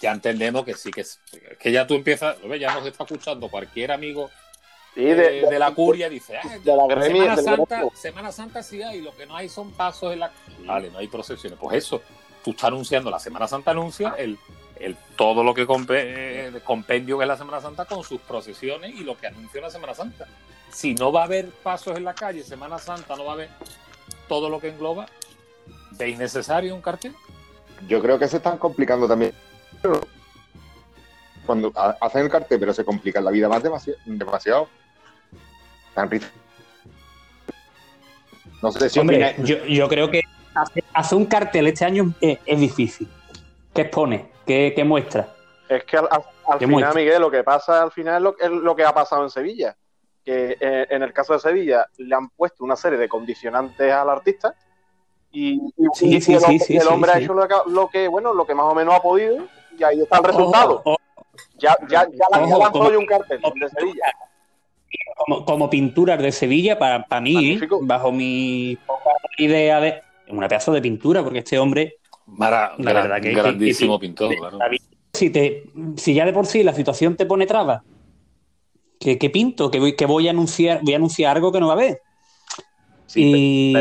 ya entendemos que sí, que, es, que ya tú empiezas, ya nos está escuchando cualquier amigo eh, de, la curia, dice, ah, Semana, Santa, Semana Santa sí hay, lo que no hay son pasos en la... Vale, no hay procesiones. Pues eso, tú estás anunciando, la Semana Santa anuncia el, el todo lo que compendio que es la Semana Santa con sus procesiones y lo que anuncia la Semana Santa si no va a haber pasos en la calle, Semana Santa, no va a haber todo lo que engloba, ¿de innecesario un cartel? Yo creo que se están complicando también. Cuando hacen el cartel, pero se complica la vida más demasiado. demasiado. No sé si Hombre, yo, creo que hacer un cartel este año es, difícil. ¿Qué expone? ¿Qué, muestra? Es que al, final, Miguel, lo que pasa al final es lo que ha pasado en Sevilla que eh, en el caso de Sevilla le han puesto una serie de condicionantes al artista Y, el, hombre ha hecho lo que, bueno, lo que más o menos ha podido y ahí está el resultado. ya, ya, ya, lanzó un cartel de Sevilla. Como, como, pinturas de Sevilla, para, para mí, bajo mi idea de una pedazo de pintura, porque este hombre, la verdad que grandísimo pintor, Si, te, si ya de por sí la situación te pone trabas, ¿qué, pinto? Que voy, que voy a anunciar, voy a anunciar algo que no va a haber. Sí,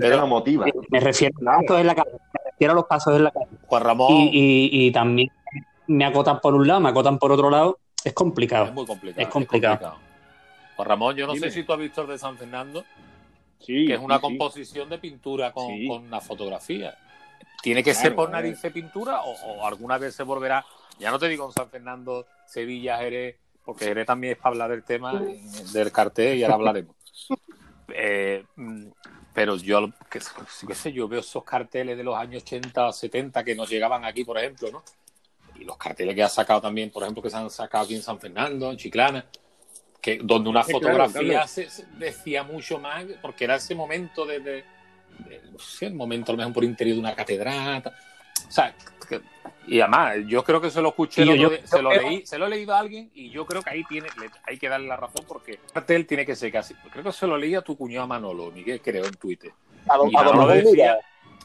pero, no motiva. Me refiero, a los pasos en la calle, me refiero a los pasos en la calle. Juan Ramón. Y, también me acotan por un lado, me acotan por otro lado. Es complicado. Es muy complicado. Es complicado. Juan Ramón, yo no sé si tú has visto el de San Fernando, sí, que es una composición de pintura con, una fotografía. ¿Tiene que ser por nariz pintura o, alguna vez se volverá? Ya no te digo en San Fernando, Sevilla, Jerez, porque Jerez también es para hablar del tema del cartel y ahora hablaremos. Eh, pero yo, qué, sé, yo veo esos carteles de los años 80, 70 que nos llegaban aquí, por ejemplo, ¿no? Y los carteles que ha sacado también, por ejemplo, que se han sacado aquí en San Fernando, en Chiclana, que donde una fotografía Se, decía mucho más, porque era ese momento de, no sé, el momento a lo mejor por interior de una catedral. O sea, y además, yo creo que se lo escuché, se lo leí, se lo he leído a alguien y yo creo que ahí tiene, hay que darle la razón porque cartel tiene que ser casi. Creo que se lo leí a tu cuñado Manolo, Miguel, creo, en Twitter. A, Manolo decía,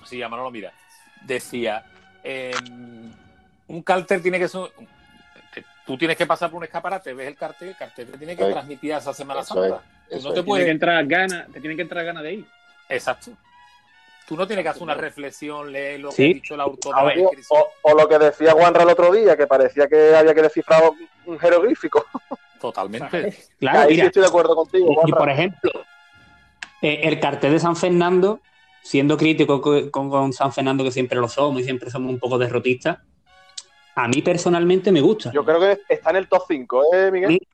sí, a Manolo mira, decía, em, un cartel tiene que ser, tú tienes que pasar por un escaparate, ves el cartel, el cartel te tiene que transmitir a esa Semana Santa. no te puede... entrar ganas, te tienen que entrar ganas de ir. Exacto. Tú no tienes que hacer una reflexión, leer lo que ha dicho el autor. o, lo que decía Juanra el otro día, que parecía que había que descifrar un jeroglífico. Totalmente. claro, Ahí estoy de acuerdo contigo. Y, por ejemplo, eh, el cartel de San Fernando, siendo crítico con, San Fernando, que siempre lo somos y siempre somos un poco derrotistas, a mí personalmente me gusta. Yo creo que está en el top 5, ¿eh, Miguel?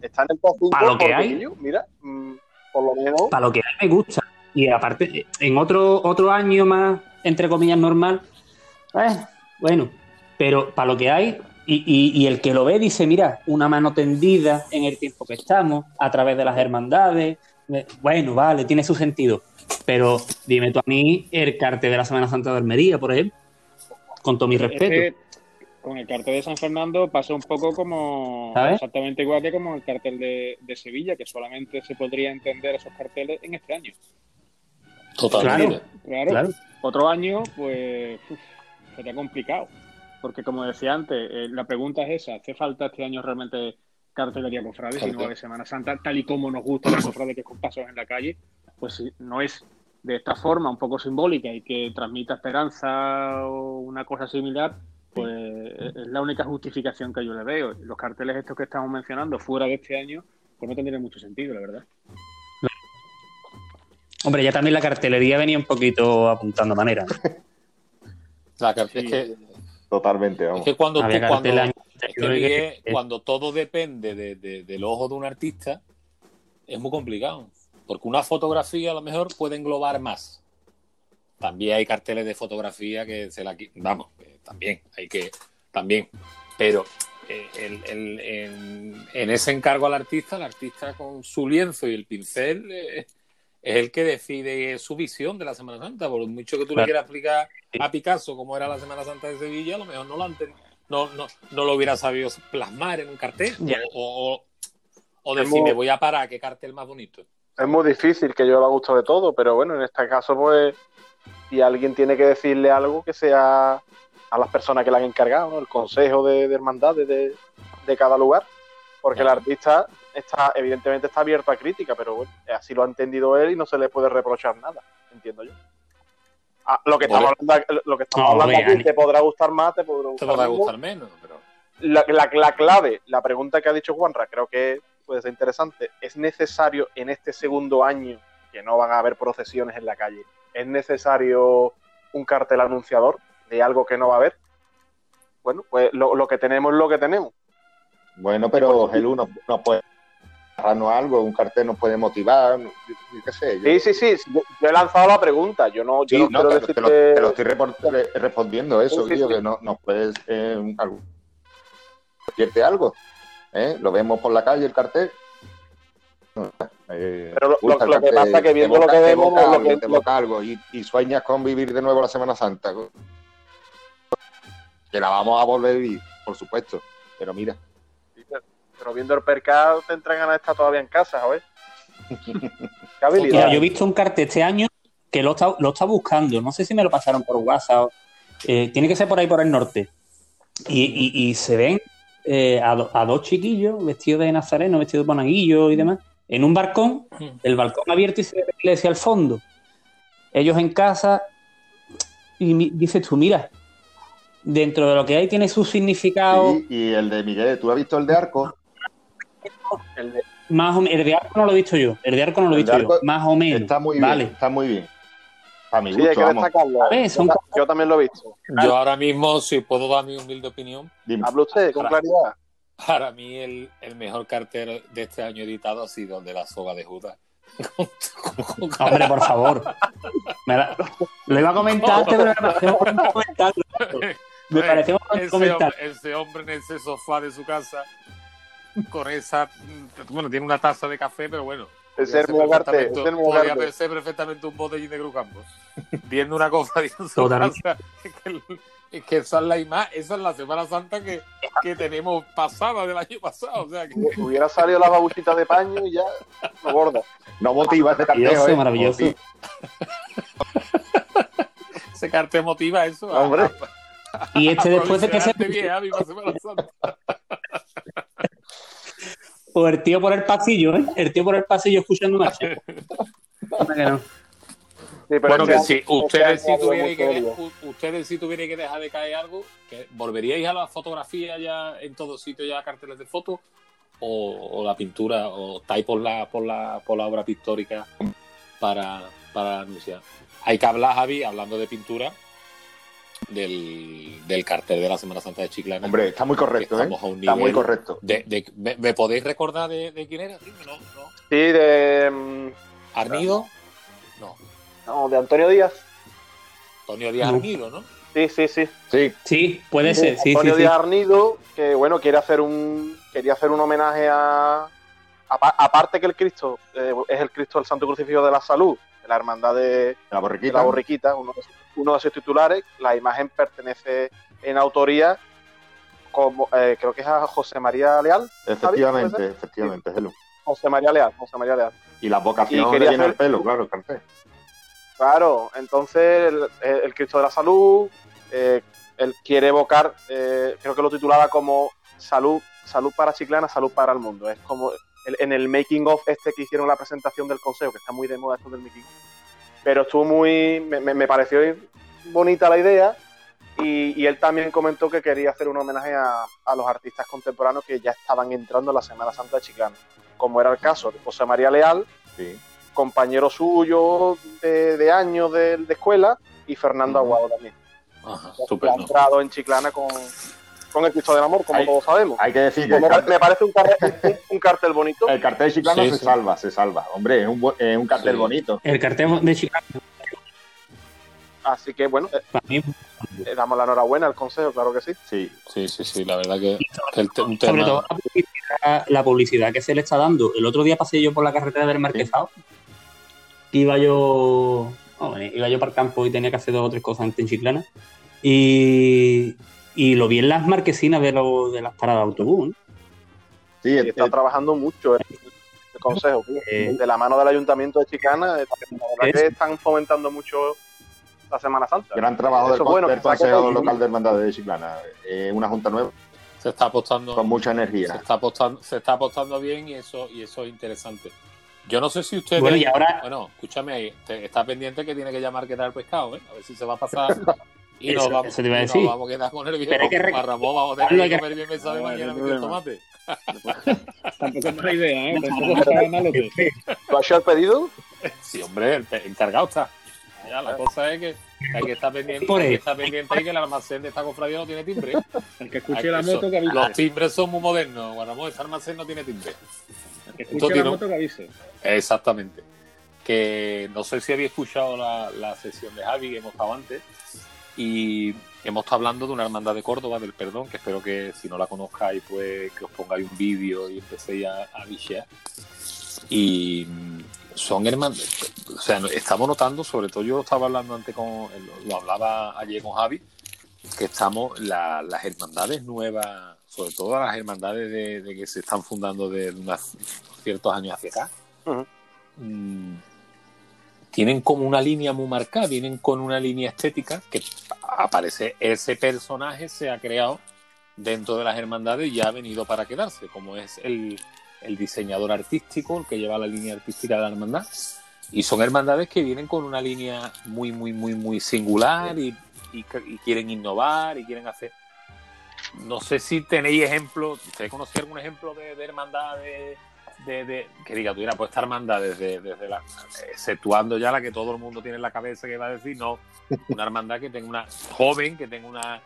Está en el top 5. Para lo que hay. mira, mm, por lo menos. Para lo que hay me gusta. Y aparte, en otro, otro año más, entre comillas, normal, eh, bueno, pero para lo que hay, y, el que lo ve dice, mira, una mano tendida en el tiempo que estamos, a través de las hermandades, eh, bueno, vale, tiene su sentido. Pero dime tú a mí el cartel de la Semana Santa de Almería, por ejemplo, con todo mi respeto. con el cartel de San Fernando pasa un poco como exactamente igual que como el cartel de, de Sevilla, que solamente se podría entender esos carteles en este año. Totalmente. Claro, Otro año, pues sería complicado. Porque como decía antes, eh, la pregunta es esa, ¿hace falta este año realmente cartelería cofrade, si no de Semana Santa, tal y como nos gusta la cofrade que con pasos en la calle? Pues si no es de esta forma un poco simbólica y que transmita esperanza o una cosa similar, pues es la única justificación que yo le veo. Los carteles estos que estamos mencionando fuera de este año, pues no tendrían mucho sentido, la verdad. Hombre, ya también la cartelería venía un poquito apuntando manera. La que, Totalmente, vamos. Es que cuando, cuando, todo depende del ojo de un artista, es muy complicado. Porque una fotografía a lo mejor puede englobar más. También hay carteles de fotografía que se la vamos, también hay que también, pero eh, en, ese encargo al artista, el artista con su lienzo y el pincel eh, es el que decide su visión de la Semana Santa. Por mucho que tú le quieras explicar a Picasso cómo era la Semana Santa de Sevilla, a lo mejor no lo, no, no, no lo hubiera sabido plasmar en un cartel. O, o, decir, me voy a parar, qué cartel más bonito. Es muy difícil que yo lo gusto de todo, pero bueno, en este caso, pues, si alguien tiene que decirle algo, que sea a las personas que le han encargado, el consejo de, hermandades de, de cada lugar, porque el artista está, evidentemente está abierto a crítica, pero bueno, así lo ha entendido él y no se le puede reprochar nada, entiendo yo. Ah, lo que estamos hablando, lo que estamos hablando aquí te podrá gustar más, te podrá gustar, menos, pero... La, la, clave, la pregunta que ha dicho Juanra, creo que puede ser interesante. ¿Es necesario en este segundo año, que no van a haber procesiones en la calle, es necesario un cartel anunciador de algo que no va a haber? Bueno, pues lo, lo que tenemos es lo que tenemos. Bueno, pero Gelu no, no puede algo, un cartel nos puede motivar, qué sé. Sí, sí, sí, yo he lanzado la pregunta, yo no, te, lo, estoy respondiendo eso, tío, que no nos puedes eh, algo, ¿eh? Lo vemos por la calle el cartel. Eh, Pero lo, que pasa es que viendo lo que vemos, lo que te boca algo y, sueñas con vivir de nuevo la Semana Santa. Que la vamos a volver a vivir, por supuesto. Pero mira. Pero viendo el percado te entran ganas de estar todavía en casa, ¿sabes? yo he visto un cartel este año que lo está, lo está buscando. No sé si me lo pasaron por WhatsApp. Eh, tiene que ser por ahí por el norte. Y, se ven eh, a, dos chiquillos vestidos de nazareno, vestidos de monaguillo y demás, en un balcón, el balcón abierto y se ve la iglesia al fondo. Ellos en casa, y dices tú, mira, dentro de lo que hay tiene su significado. y el de Miguel, ¿tú has visto el de Arco? El de, más o, el de Arco no lo he visto yo, el de Arco no lo he visto yo, más o menos. Está muy bien, está muy bien. A mi gusto, sí, hay que destacarlo. Yo, también lo he visto. Yo ahora mismo, si puedo dar mi humilde opinión. Habla usted con claridad. Para mí, el, el, mejor cartero de este año editado ha sido el de la soga de Judas. Hombre, por favor. lo iba a comentar, pero me pareció comentarlo. Me pareció comentar. Ese hombre en ese sofá de su casa, con esa. Bueno, tiene una taza de café, pero bueno, es ser perfectamente, podría ser perfectamente un botellín de Cruz Campos. Viendo una cosa de su casa, es que esa es la imagen, esa es la Semana Santa que, que tenemos pasada del año pasado. O sea, que... Hubiera salido la babuchita de paño y ya no gorda. No motiva ese cartel. ¿eh? maravilloso. ese cartel motiva eso. Hombre. y este después de que se. Bien, a mí, Semana Santa. O el tío por el pasillo, ¿eh? El tío por el pasillo escuchando una Sí, bueno, que si ustedes si, tuvieran que, ustedes si tuvieran que dejar de caer algo, que ¿volveríais a la fotografía ya en todos sitios ya carteles de fotos? O, la pintura, o estáis por la, por la, por la obra pictórica para, para anunciar. Hay que hablar, Javi, hablando de pintura, del, del, cartel de la Semana Santa de Chiclana. Hombre, está muy correcto, ¿eh? está muy correcto. De, me, podéis recordar de, quién era? No, no. Sí, de... Mm, ¿Arnido? No. No, de Antonio Díaz. Antonio Díaz Arnido, ¿no? Sí, sí, sí. Sí, sí puede ser. Sí, Antonio Díaz Arnido, que bueno, quiere hacer un, quería hacer un homenaje a... aparte que el Cristo eh, es el Cristo del Santo Crucifijo de la Salud, de la Hermandad de la Borriquita, de la Borriquita uno de uno de sus titulares. La imagen pertenece en autoría, como eh, creo que es a José María Leal. Efectivamente, efectivamente, es José María Leal, José María Leal. Y la vocación de hacer... el pelo, claro, el Claro, entonces el, Cristo de la Salud, eh, él quiere evocar, eh, creo que lo titulaba como salud, salud para Chiclana, salud para el mundo. Es como en el making of este que hicieron la presentación del consejo, que está muy de moda esto del making of pero estuvo muy, me, pareció bonita la idea y, él también comentó que quería hacer un homenaje a, los artistas contemporáneos que ya estaban entrando en la Semana Santa de Chiclana, como era el caso de José María Leal, compañero suyo de, años de, escuela, y Fernando Aguado también. Ajá, ha entrado en Chiclana con, con el Cristo del Amor, como todos sabemos. Hay que decir que. Me, parece un cartel, un, cartel, bonito. El cartel de Chiclana se salva, se salva. Hombre, es un, es un cartel bonito. El cartel de Chiclana. Así que bueno, eh, le damos la enhorabuena al consejo, claro que sí. Sí, sí, sí, sí la verdad que, un tema... Sobre todo la publicidad, que se le está dando. El otro día pasé yo por la carretera del Marquesado. Iba yo. iba yo para el campo y tenía que hacer dos o tres cosas en Chiclana. Y, y lo vi en las marquesinas de, lo, de las paradas de autobús. Sí, está trabajando mucho el, consejo. Eh, de la mano del ayuntamiento de Chicana, la verdad que están fomentando mucho la Semana Santa. Gran trabajo del, bueno, consejo local de hermandad de Chiclana. una junta nueva. Se está apostando con mucha energía. Se está apostando, se está apostando bien y eso y eso es interesante. Yo no sé si usted. Bueno, y ahora. Bueno, escúchame ahí. Está pendiente que tiene que llamar que dar pescado, ¿eh? A ver si se va a pasar Y nos, vamos, eso te iba a decir. vamos a quedar con el viejo. Pero que Ramón, vamos a tener que comer bien mensaje mañana con el tomate. Tampoco es mala idea, ¿eh? ¿Lo has hecho el pedido? Sí, hombre, el encargado está. Ya, la cosa es que hay que estar pendiente, hay que estar pendiente y que el almacén de esta cofradía no tiene timbre. El que escuche la moto que avise. Los timbres son muy modernos, Guaramón, este almacén no tiene timbre. El que escuche la moto que avise. Exactamente. Que no sé si había escuchado la, la sesión de Javi que hemos estado antes y hemos estado hablando de una hermandad de Córdoba, del perdón, que espero que si no la conozcáis, pues que os pongáis un vídeo y empecéis a, a Y son hermanos, o sea, estamos notando, sobre todo yo estaba hablando antes con, lo, hablaba ayer con Javi, que estamos, las hermandades nuevas, sobre todo las hermandades de, que se están fundando de unos ciertos años hacia acá, tienen como una línea muy marcada, vienen con una línea estética que aparece, ese personaje se ha creado dentro de las hermandades y ha venido para quedarse, como es el, el diseñador artístico, el que lleva la línea artística de la hermandad. Y son hermandades que vienen con una línea muy, muy, muy, muy singular y, quieren innovar y quieren hacer. No sé si tenéis ejemplos, ¿ustedes conocen algún ejemplo de, de hermandad de, que diga, tuviera pues esta hermandad desde, desde la, exceptuando ya la que todo el mundo tiene en la cabeza que va a decir, no, una hermandad que tenga una joven, que tenga una,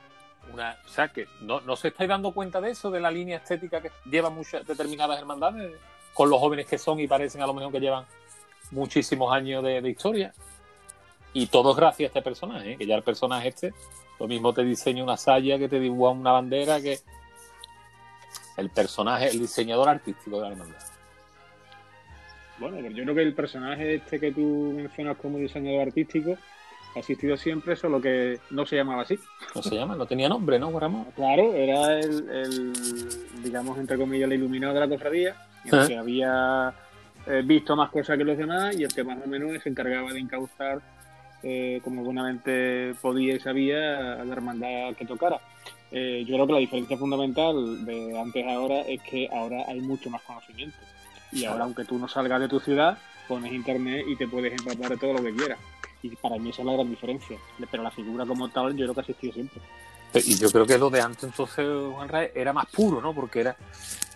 una, o sea, que no, no se estáis dando cuenta de eso, de la línea estética que lleva muchas determinadas hermandades, con los jóvenes que son y parecen a lo mejor que llevan muchísimos años de, historia. Y todo gracias a este personaje, ¿eh? que ya el personaje este, lo mismo te diseña una saya, que te dibuja una bandera, que el personaje, el diseñador artístico de la hermandad. Bueno, yo creo que el personaje este que tú mencionas como diseñador artístico ha existido siempre, solo que no se llamaba así. No se llama, no tenía nombre, ¿no, Ramón? Claro, era el, digamos, entre comillas, el iluminado de la cofradía, el que había eh, visto más cosas que los demás y el que más o menos se encargaba de encauzar, eh, como buenamente podía y sabía, a la hermandad que tocara. Eh, yo creo que la diferencia fundamental de antes a ahora es que ahora hay mucho más conocimiento. Y ahora, aunque tú no salgas de tu ciudad, pones internet y te puedes empapar de todo lo que quieras. Y para mí esa es la gran diferencia. Pero la figura como tal, yo creo que ha existido siempre. Y yo creo que lo de antes entonces, Juan Ray, era más puro, ¿no? Porque era,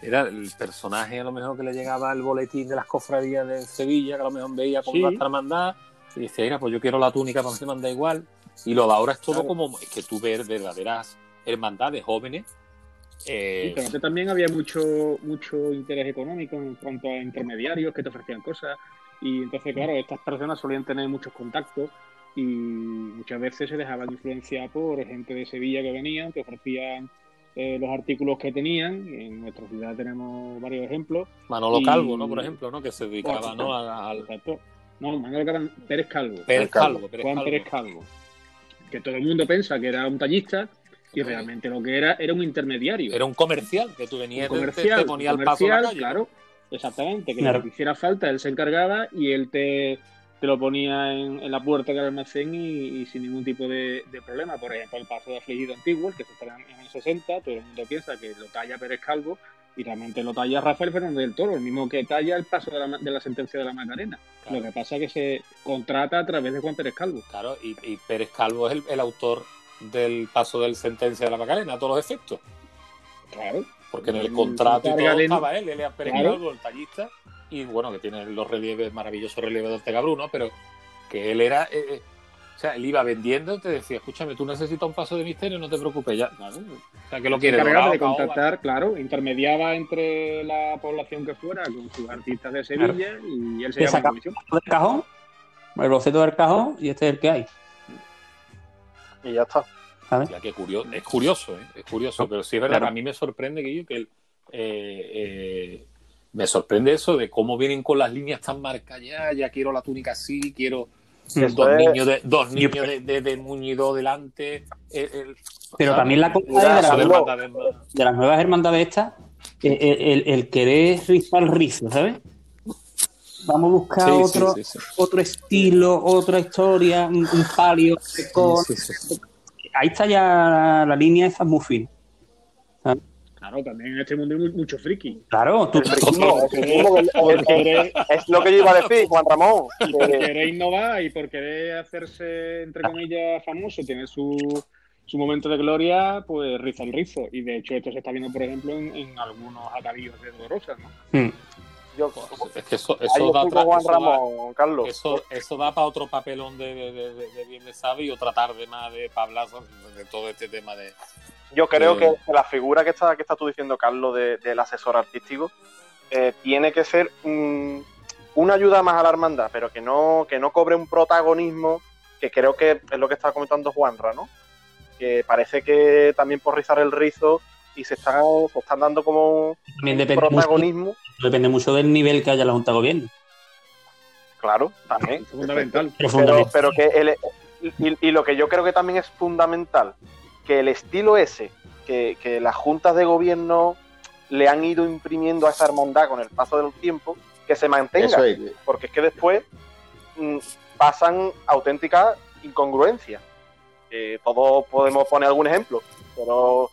era el personaje a lo mejor que le llegaba el boletín de las cofradías de Sevilla, que a lo mejor veía con sí. la hermandad, y decía, mira, pues yo quiero la túnica para que me manda igual. Y lo de ahora es todo como, es que tú ves verdaderas hermandades jóvenes eh, pero también había mucho, mucho interés económico en cuanto a intermediarios que te ofrecían cosas. Y entonces, claro, estas personas solían tener muchos contactos y muchas veces se dejaban influenciar por gente de Sevilla que venían, que ofrecían eh, los artículos que tenían. En nuestra ciudad tenemos varios ejemplos. Manolo Calvo, ¿no? Por ejemplo, ¿no? Que se dedicaba, ¿no? Al... No, Manolo Calvo, Pérez Calvo. Pérez Calvo. Juan Pérez Calvo. Que todo el mundo piensa que era un tallista y realmente lo que era era un intermediario. Era un comercial, que tú venías un comercial, te, ponía el paso Claro, exactamente, que claro. hiciera falta, él se encargaba y él te, te lo ponía en, la puerta del almacén y, sin ningún tipo de, problema. Por ejemplo, el paso de afligido antiguo, que se está en el 60, todo el mundo piensa que lo talla Pérez Calvo y realmente lo talla Rafael Fernández del Toro, el mismo que talla el paso de la, de la sentencia de la Macarena. Lo que pasa es que se contrata a través de Juan Pérez Calvo. Claro, y, Pérez Calvo es el autor del paso del sentencia de la Macarena a todos los efectos. Claro. Porque en el contrato y todo estaba él, Elías Pérez claro. el tallista, y bueno, que tiene los relieves, maravillosos relieves de Ortega Bruno, pero que él era. Eh, eh, o sea, él iba vendiendo, te decía, escúchame, tú necesitas un paso de misterio, no te preocupes ya. O sea, que lo quiere. de contactar, claro, intermediaba entre la población que fuera con sus artistas de Sevilla y él se llama comisión. del cajón, el boceto del cajón y este es el que hay y ya está. curioso, es curioso, ¿eh? es curioso, pero sí es verdad que a mí me sorprende que, que eh, eh, me sorprende eso de cómo vienen con las líneas tan marcadas ya, ya quiero la túnica así, quiero dos, niños de, dos niños de, de, muñido delante. pero también la cosa de, de, las nuevas hermandades estas, el, el, querer rizar el rizo, ¿sabes? Vamos a buscar otro, otro estilo, otra historia, un, palio. Ahí está ya la, línea esa muy fina. Claro, también en este mundo hay mucho friki. Claro, tú es, lo que yo iba a decir, Juan Ramón. por querer innovar y por querer hacerse, entre comillas, famoso, tiene su, su momento de gloria, pues riza el rizo. Y de hecho, esto se está viendo, por ejemplo, en, algunos atavíos de Dolorosa, ¿no? Hmm. Yo, es que eso, eso da, Juan Ramón, Carlos. Eso, eso, da para otro papelón de, de, de, de bien de sabe y otra tarde más de pablazo de todo este tema de. Yo creo que la figura que está, que está tú diciendo, Carlos, del asesor artístico, eh, tiene que ser una ayuda más a la hermandad, pero que no, que no cobre un protagonismo, que creo que es lo que estaba comentando Juanra, ¿no? Que parece que también por rizar el rizo y se están, están dando como un protagonismo. depende mucho del nivel que haya la Junta de Gobierno. Claro, también. fundamental. Pero, que el, y, lo que yo creo que también es fundamental, que el estilo ese, que, que las juntas de gobierno le han ido imprimiendo a esa hermandad con el paso del tiempo, que se mantenga. Porque es que después mm, pasan auténticas incongruencias. todos podemos poner algún ejemplo, pero.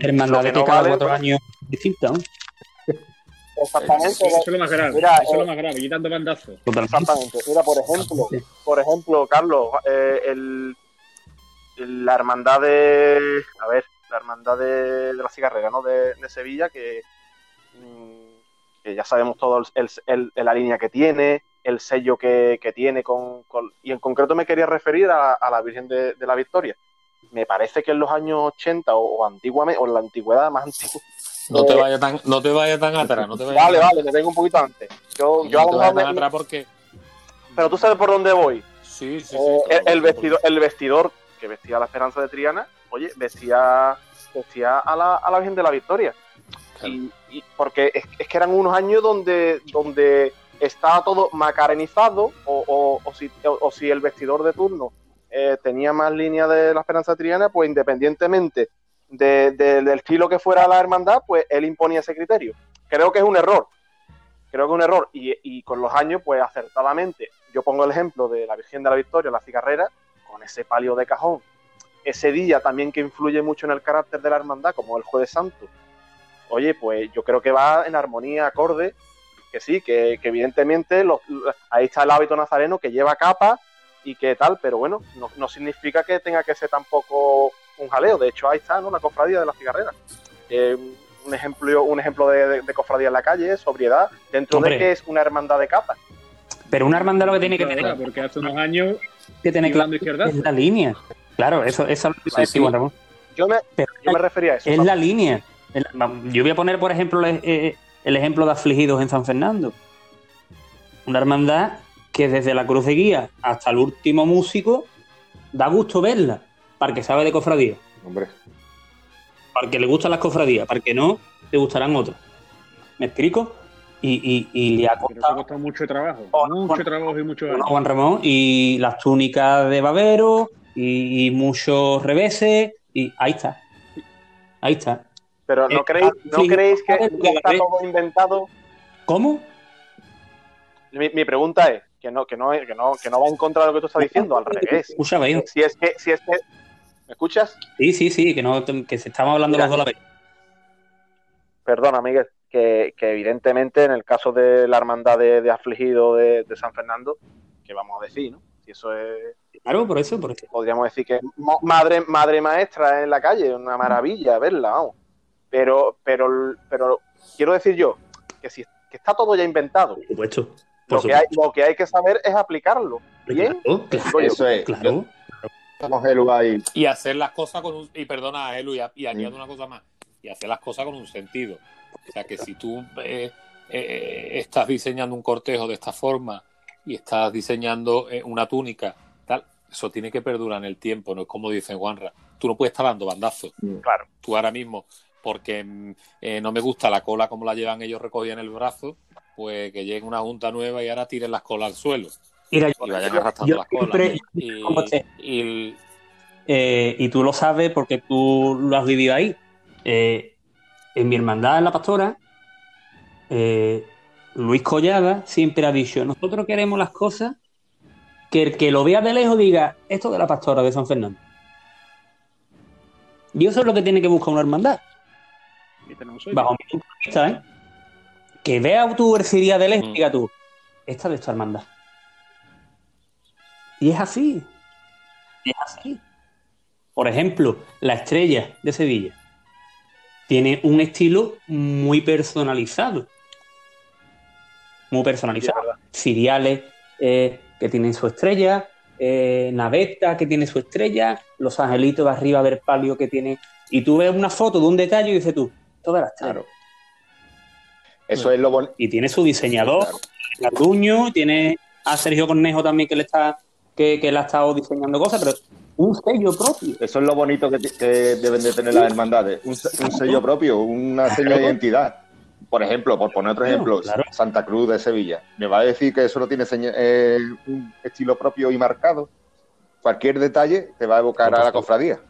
Hermandad de que cada cuatro pues años distinta, Exactamente. Eso, es lo más grave. Mira, eso es lo eh, más grave, quitando bandazos. Exactamente. Mira, por ejemplo, por ejemplo, Carlos, eh, el, la hermandad de. A ver, la hermandad de, la cigarrera, ¿no? De, Sevilla, que, mm, que, ya sabemos todo el, el, la línea que tiene, el sello que, tiene, con, y en concreto me quería referir a, la Virgen de, la Victoria. Me parece que en los años 80 o, antiguamente, o en la antigüedad más antigua. No te eh, vayas tan, no te vayas tan atrás, no te vayas Vale, vale, me tengo un poquito antes. Yo, yo no te vayas tan atrás porque. Pero tú sabes por dónde voy. Sí, sí, eh, el, vestidor, el vestidor que vestía la Esperanza de Triana, oye, vestía, vestía a, la, a la Virgen de la Victoria. Y, porque es, es, que eran unos años donde, donde estaba todo macarenizado o, o, si, o, si, el vestidor de turno eh, tenía más línea de la Esperanza Triana, pues independientemente del estilo que fuera la hermandad, pues él imponía ese criterio. Creo que es un error. Creo que es un error. Y, con los años, pues acertadamente, yo pongo el ejemplo de la Virgen de la Victoria, la cigarrera, con ese palio de cajón. Ese día también que influye mucho en el carácter de la hermandad, como el Jueves Santo. Oye, pues yo creo que va en armonía, acorde que sí, que, evidentemente ahí está el hábito nazareno que lleva capa y que tal, pero bueno, no, significa que tenga que ser tampoco un jaleo. De hecho, ahí está, ¿no? La cofradía de la cigarrera. Eh, un ejemplo, un ejemplo de, cofradía en la calle, sobriedad, dentro de que es una hermandad de capa. Pero una hermandad lo que tiene que tener. Porque hace unos años que tiene claro es la línea. Claro, eso, eso Yo me, yo me refería a eso. Es la línea. Yo voy a poner, por ejemplo, eh, el ejemplo de afligidos en San Fernando. Una hermandad que desde la cruz de guía hasta el último músico da gusto verla, para que sabe de cofradía. Hombre. Para que le gustan las cofradías, para que no, te gustarán otras. ¿Me explico? Y, y, le ha costado, mucho trabajo, mucho trabajo y mucho Juan Ramón, y las túnicas de babero, y, muchos reveses, y ahí está. Ahí está. Pero ¿no, eh, creéis, ¿no creéis que está todo inventado? ¿Cómo? Mi, pregunta es, que no, que, no, que, no, que no va en contra de lo que tú estás diciendo, al revés. Escucha, si es que, si es que. ¿Me escuchas? Sí, sí, sí, que no, que se estamos hablando los dos a la vez. Perdona, Miguel, que, que, evidentemente en el caso de la hermandad de, afligido de, San Fernando, que vamos a decir, ¿no? Si eso es. Claro, por eso, por eso. Podríamos decir que madre, madre maestra en la calle, una maravilla verla, vamos. Pero, pero, pero quiero decir yo que si que está todo ya inventado. Por supuesto. Lo, Que hay, lo que hay que saber es aplicarlo. ¿Bien? Claro, Eso es. Claro. Y hacer las cosas con un. Y perdona, Elu, y, y añado una cosa más. Y hacer las cosas con un sentido. O sea, que si tú eh, eh, estás diseñando un cortejo de esta forma y estás diseñando eh, una túnica, tal, eso tiene que perdurar en el tiempo, no es como dice Juanra. Tú no puedes estar dando bandazos. Claro. Tú ahora mismo porque mm, eh, no me gusta la cola como la llevan ellos recogida en el brazo, pues que llegue una junta nueva y ahora tiren las colas al suelo. y vayan arrastrando las colas. Y, eh, y, tú lo sabes porque tú lo has vivido ahí. Eh, en mi hermandad en la pastora, Luis Collada siempre ha dicho, nosotros queremos las cosas que el que lo vea de lejos diga, esto de la pastora de San Fernando. Y eso es lo que tiene que buscar una hermandad. Bajo mi punto de vista, ¿eh? Que vea tu hercería de lejos y diga tú, esta de esta hermandad. Y es así. es así. Por ejemplo, la estrella de Sevilla tiene un estilo muy personalizado. Muy personalizado. Ciriales eh, que tienen su estrella, eh, Naveta que tiene su estrella, los angelitos de arriba del palio que tiene. Y tú ves una foto de un detalle y dices tú, todas las Claro. Eso es lo bonito. Y tiene su diseñador, claro. tiene a Sergio Cornejo también que le está que, que le ha estado diseñando cosas, pero un sello propio. Eso es lo bonito que, deben de tener las hermandades, un, sello propio, una señal de identidad. Por ejemplo, por poner otro ejemplo, Santa Cruz de Sevilla. ¿Me va a decir que eso no tiene eh, un estilo propio y marcado? Cualquier detalle te va a evocar a la cofradía.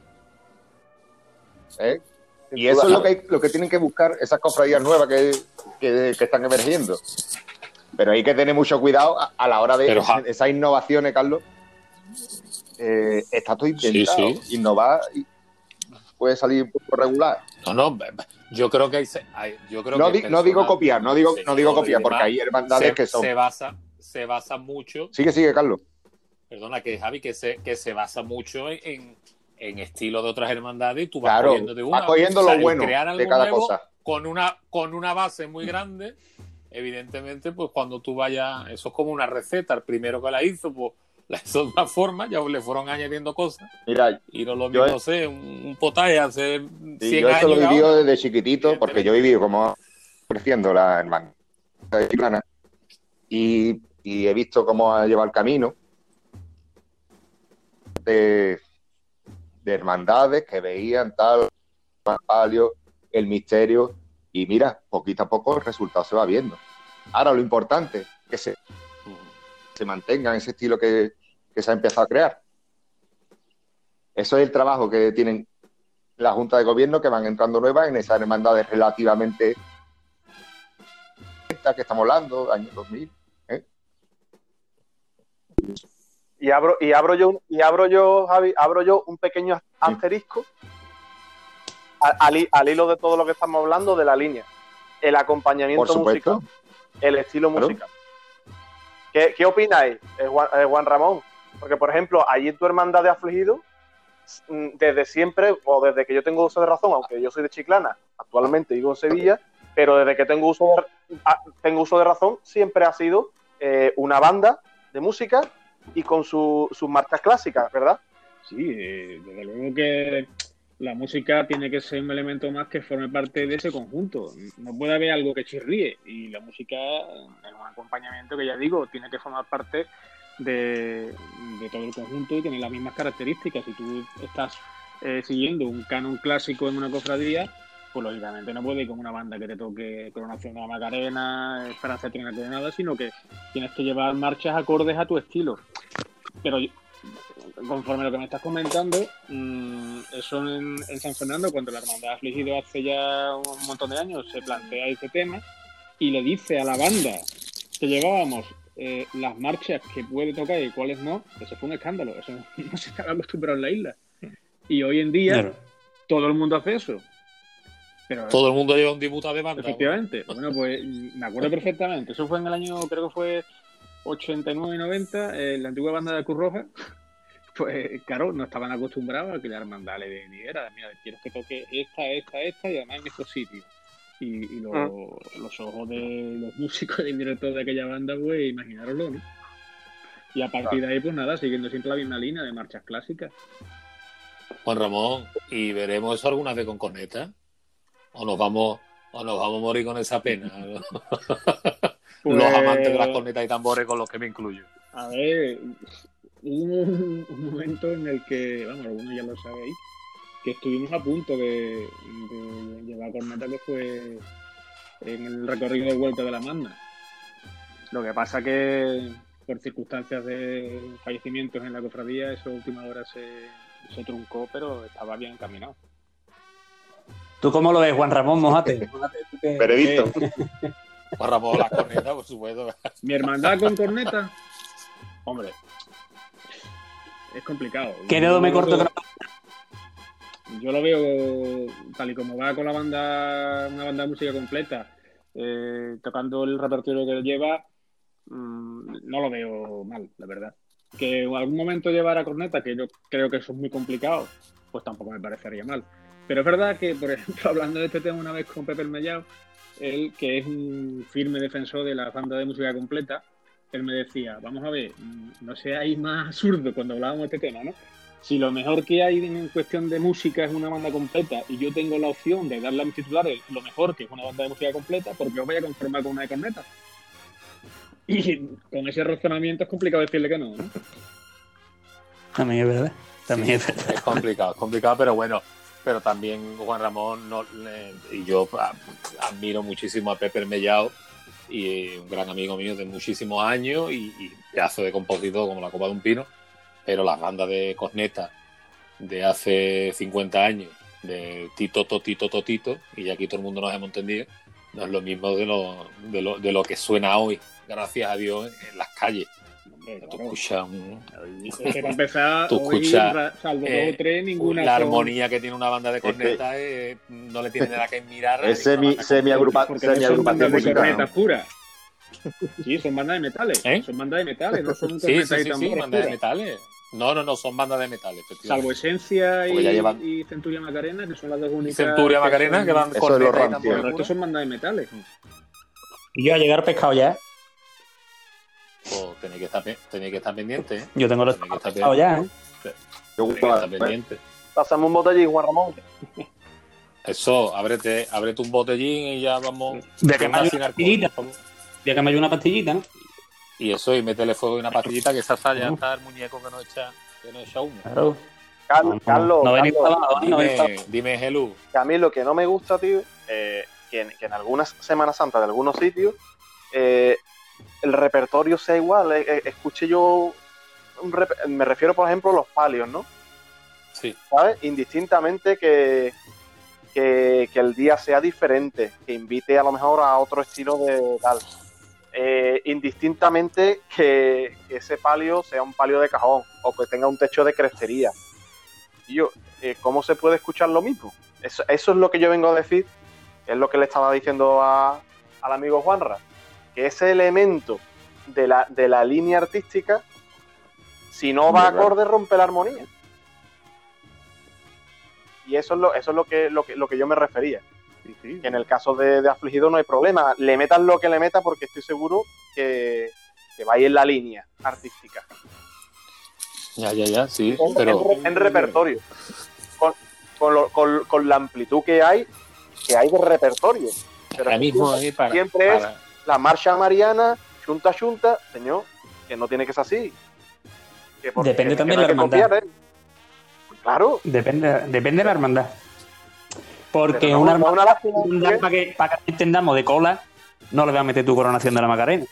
¿Eh? Y eso es lo que, lo que tienen que buscar esas cofradías nuevas que, están emergiendo. Pero hay que tener mucho cuidado a, la hora de esas innovaciones, Carlos. Eh, está todo intentado. Innovar puede salir un poco regular. No, no, yo creo que hay, yo creo no, no digo copiar, no digo, no digo copiar, porque hay hermandades que son. Se basa, se basa mucho. Sigue, sigue, Carlos. Perdona, que Javi, que se, que se basa mucho en, en estilo de otras hermandades y tú vas cogiendo de una. cogiendo lo bueno de cada cosa. Con una, con una base muy grande, evidentemente, pues cuando tú vayas, eso es como una receta, el primero que la hizo, pues la hizo de una forma, ya le fueron añadiendo cosas. Mira, y no lo mismo, no sé, un, potaje hace 100 sí, yo esto lo vivido desde chiquitito, porque yo he vivido como creciendo la hermana y, y he visto cómo ha llevado el camino de, de hermandades que veían tal palio, el misterio, y mira, poquito a poco el resultado se va viendo. Ahora lo importante es que se, se mantenga en ese estilo que, se ha empezado a crear. Eso es el trabajo que tienen la Junta de Gobierno que van entrando nuevas en esas hermandades relativamente que estamos hablando, año 2000. ¿eh? Y abro, y abro yo, y abro yo, Javi, abro yo un pequeño asterisco al, hilo de todo lo que estamos hablando de la línea. El acompañamiento musical, el estilo musical. ¿Qué, qué opináis, eh, eh, Juan, Ramón? Porque, por ejemplo, allí tu hermandad de afligido, mm, desde siempre, o desde que yo tengo uso de razón, aunque yo soy de Chiclana, actualmente vivo en Sevilla, pero desde que tengo uso de, ah, tengo uso de razón, siempre ha sido eh, una banda de música y con sus marcas clásicas, ¿verdad? Sí, eh, desde luego que la música tiene que ser un elemento más que forme parte de ese conjunto. No puede haber algo que chirríe y la música es un acompañamiento que ya digo, tiene que formar parte de, todo el conjunto y tiene las mismas características. Si tú estás eh, siguiendo un canon clásico en una cofradía, pues lógicamente no puede ir con una banda que te toque Coronación de la Macarena, Esperanza de nada, sino que tienes que llevar marchas acordes a tu estilo. Pero conforme a lo que me estás comentando, mm, eso en, San Fernando, cuando la Hermandad Afligido hace ya un montón de años se plantea ese tema y le dice a la banda que llevábamos eh, las marchas que puede tocar y cuáles no, eso fue un escándalo, eso no se estaba acostumbrado en la isla. Y hoy en día todo el mundo hace eso. Todo el mundo lleva un dibujo de banda. Efectivamente. Bueno, pues me acuerdo perfectamente. Eso fue en el año, creo que fue 89 y 90, eh, la antigua banda de Cruz Roja. Pues claro, no estaban acostumbrados a que la hermandad le diera, mira, quiero que toque esta, esta, esta y además en estos sitios. Y, ah. los ojos de los músicos y del director de aquella banda, pues imaginaroslo, ¿no? Y a partir de ahí, pues nada, siguiendo siempre la misma línea de marchas clásicas. Juan Ramón, ¿y veremos eso alguna vez con corneta? O nos vamos o nos vamos a morir con esa pena. Los pues amantes de las cornetas y tambores con los que me incluyo. A ver, hubo un, momento en el que, vamos, algunos ya lo sabéis, que estuvimos a punto de, llevar corneta que fue en el recorrido de vuelta de la manda. Lo que pasa que por circunstancias de fallecimientos en la cofradía, eso a última hora se, se truncó, pero estaba bien encaminado. ¿Tú cómo lo ves, Juan Ramón? Mojate. Veredicto. Juan Ramón, la corneta, por supuesto. Mi hermandad con corneta. Hombre. Es complicado. ¿Qué dedo me corto? Yo lo veo tal y como va con la banda, una banda de música completa, eh, tocando el repertorio que lleva, mm, no lo veo mal, la verdad. Que en algún momento llevara corneta, que yo creo que eso es muy complicado, pues tampoco me parecería mal. Pero es verdad que, por ejemplo, hablando de este tema una vez con Pepe el Mellao, él, que es un firme defensor de la banda de música completa, él me decía, vamos a ver, no seáis más absurdo cuando hablábamos de este tema, ¿no? Si lo mejor que hay en cuestión de música es una banda completa y yo tengo la opción de darle a mis titulares lo mejor que es una banda de música completa, porque os voy a conformar con una de corneta. Y con ese razonamiento es complicado decirle que no, ¿no? Mí es verdad. También es complicado, es complicado, pero bueno, pero también Juan Ramón no, y yo admiro muchísimo a Pepe Mellao y un gran amigo mío de muchísimos años y, pedazo de compositor como la copa de un pino, pero las bandas de corneta de hace 50 años, de Tito, Totito, Totito, y aquí todo el mundo nos hemos entendido, no es lo mismo de lo, de lo, de lo que suena hoy, gracias a Dios, en las calles. Tú escuchas un... Para empezar, salvo dos o tres, ninguna la son- armonía que tiene una banda de corneta eh, no le tiene nada que mirar. Es semi, semi-agrupa- Porque no son semi-agrupación bandas de musical. cornetas puras. Sí, son bandas de metales. ¿Eh? Son bandas de metales, no son Sí, cornetas sí, sí, sí, tambores bandas de metales. No, no, no, son bandas de metales. Salvo Esencia y, llevan- y Centuria Macarena, que son las dos únicas. Centuria Macarena, son- que van Eso es El resto son bandas de metales. Y yo a llegar pescado ya. Pues tenéis que estar, tenéis que estar pendiente, ¿eh? Yo tengo los Tenéis que estar pescado ya, ¿eh? Yo, Tenéis que estar pendiente. Pásame un botellín, Juan Ramón. Eso, ábrete, ábrete un botellín y ya vamos. De que me una pastillita. Ya que me hay una pastillita, ¿no? Y eso, y métele fuego y una pastillita que esa ya Uh. está el muñeco que no echa, que no echa humo. Claro. Carlos, Carlos, no abajo, no Dime, dime, Helú. que a mí lo que no me gusta, tío, eh, que, en, que en algunas Semanas Santas de algunos sitios eh, el repertorio sea igual. Eh, eh, escuché yo, me refiero, por ejemplo, a los palios, ¿no? Sí. ¿Sabes? Indistintamente que, que, que el día sea diferente, que invite a lo mejor a otro estilo de tal. Eh, indistintamente que, que ese palio sea un palio de cajón o que tenga un techo de crestería. Y yo, eh, ¿cómo se puede escuchar lo mismo? Eso, eso es lo que yo vengo a decir, es lo que le estaba diciendo a- al amigo Juanra, que ese elemento de la, de la línea artística, si no va Hombre, acorde, rompe la armonía. Y eso es lo, eso es lo que, lo que, lo que yo me refería. Que en el caso de, de Afligido no hay problema. Le metas lo que le metas porque estoy seguro que, que va a ir en la línea artística. Ya, ya, ya, sí. En- Pero en, en repertorio. Con, con, lo- con- con la amplitud que hay, que hay de repertorio. Pero ahora mismo siempre, ahí para, siempre es para- la marcha mariana, chunta chunta, señor, que no tiene que ser así. Que porque- Depende que también no de hay la que hermandad. copiar, ¿eh? Claro. Depende, depende de la hermandad. Porque no- una hermandad, una lástima, ¿eh? para, que, para que entendamos de cola, no le voy a meter tu coronación de la Macarena.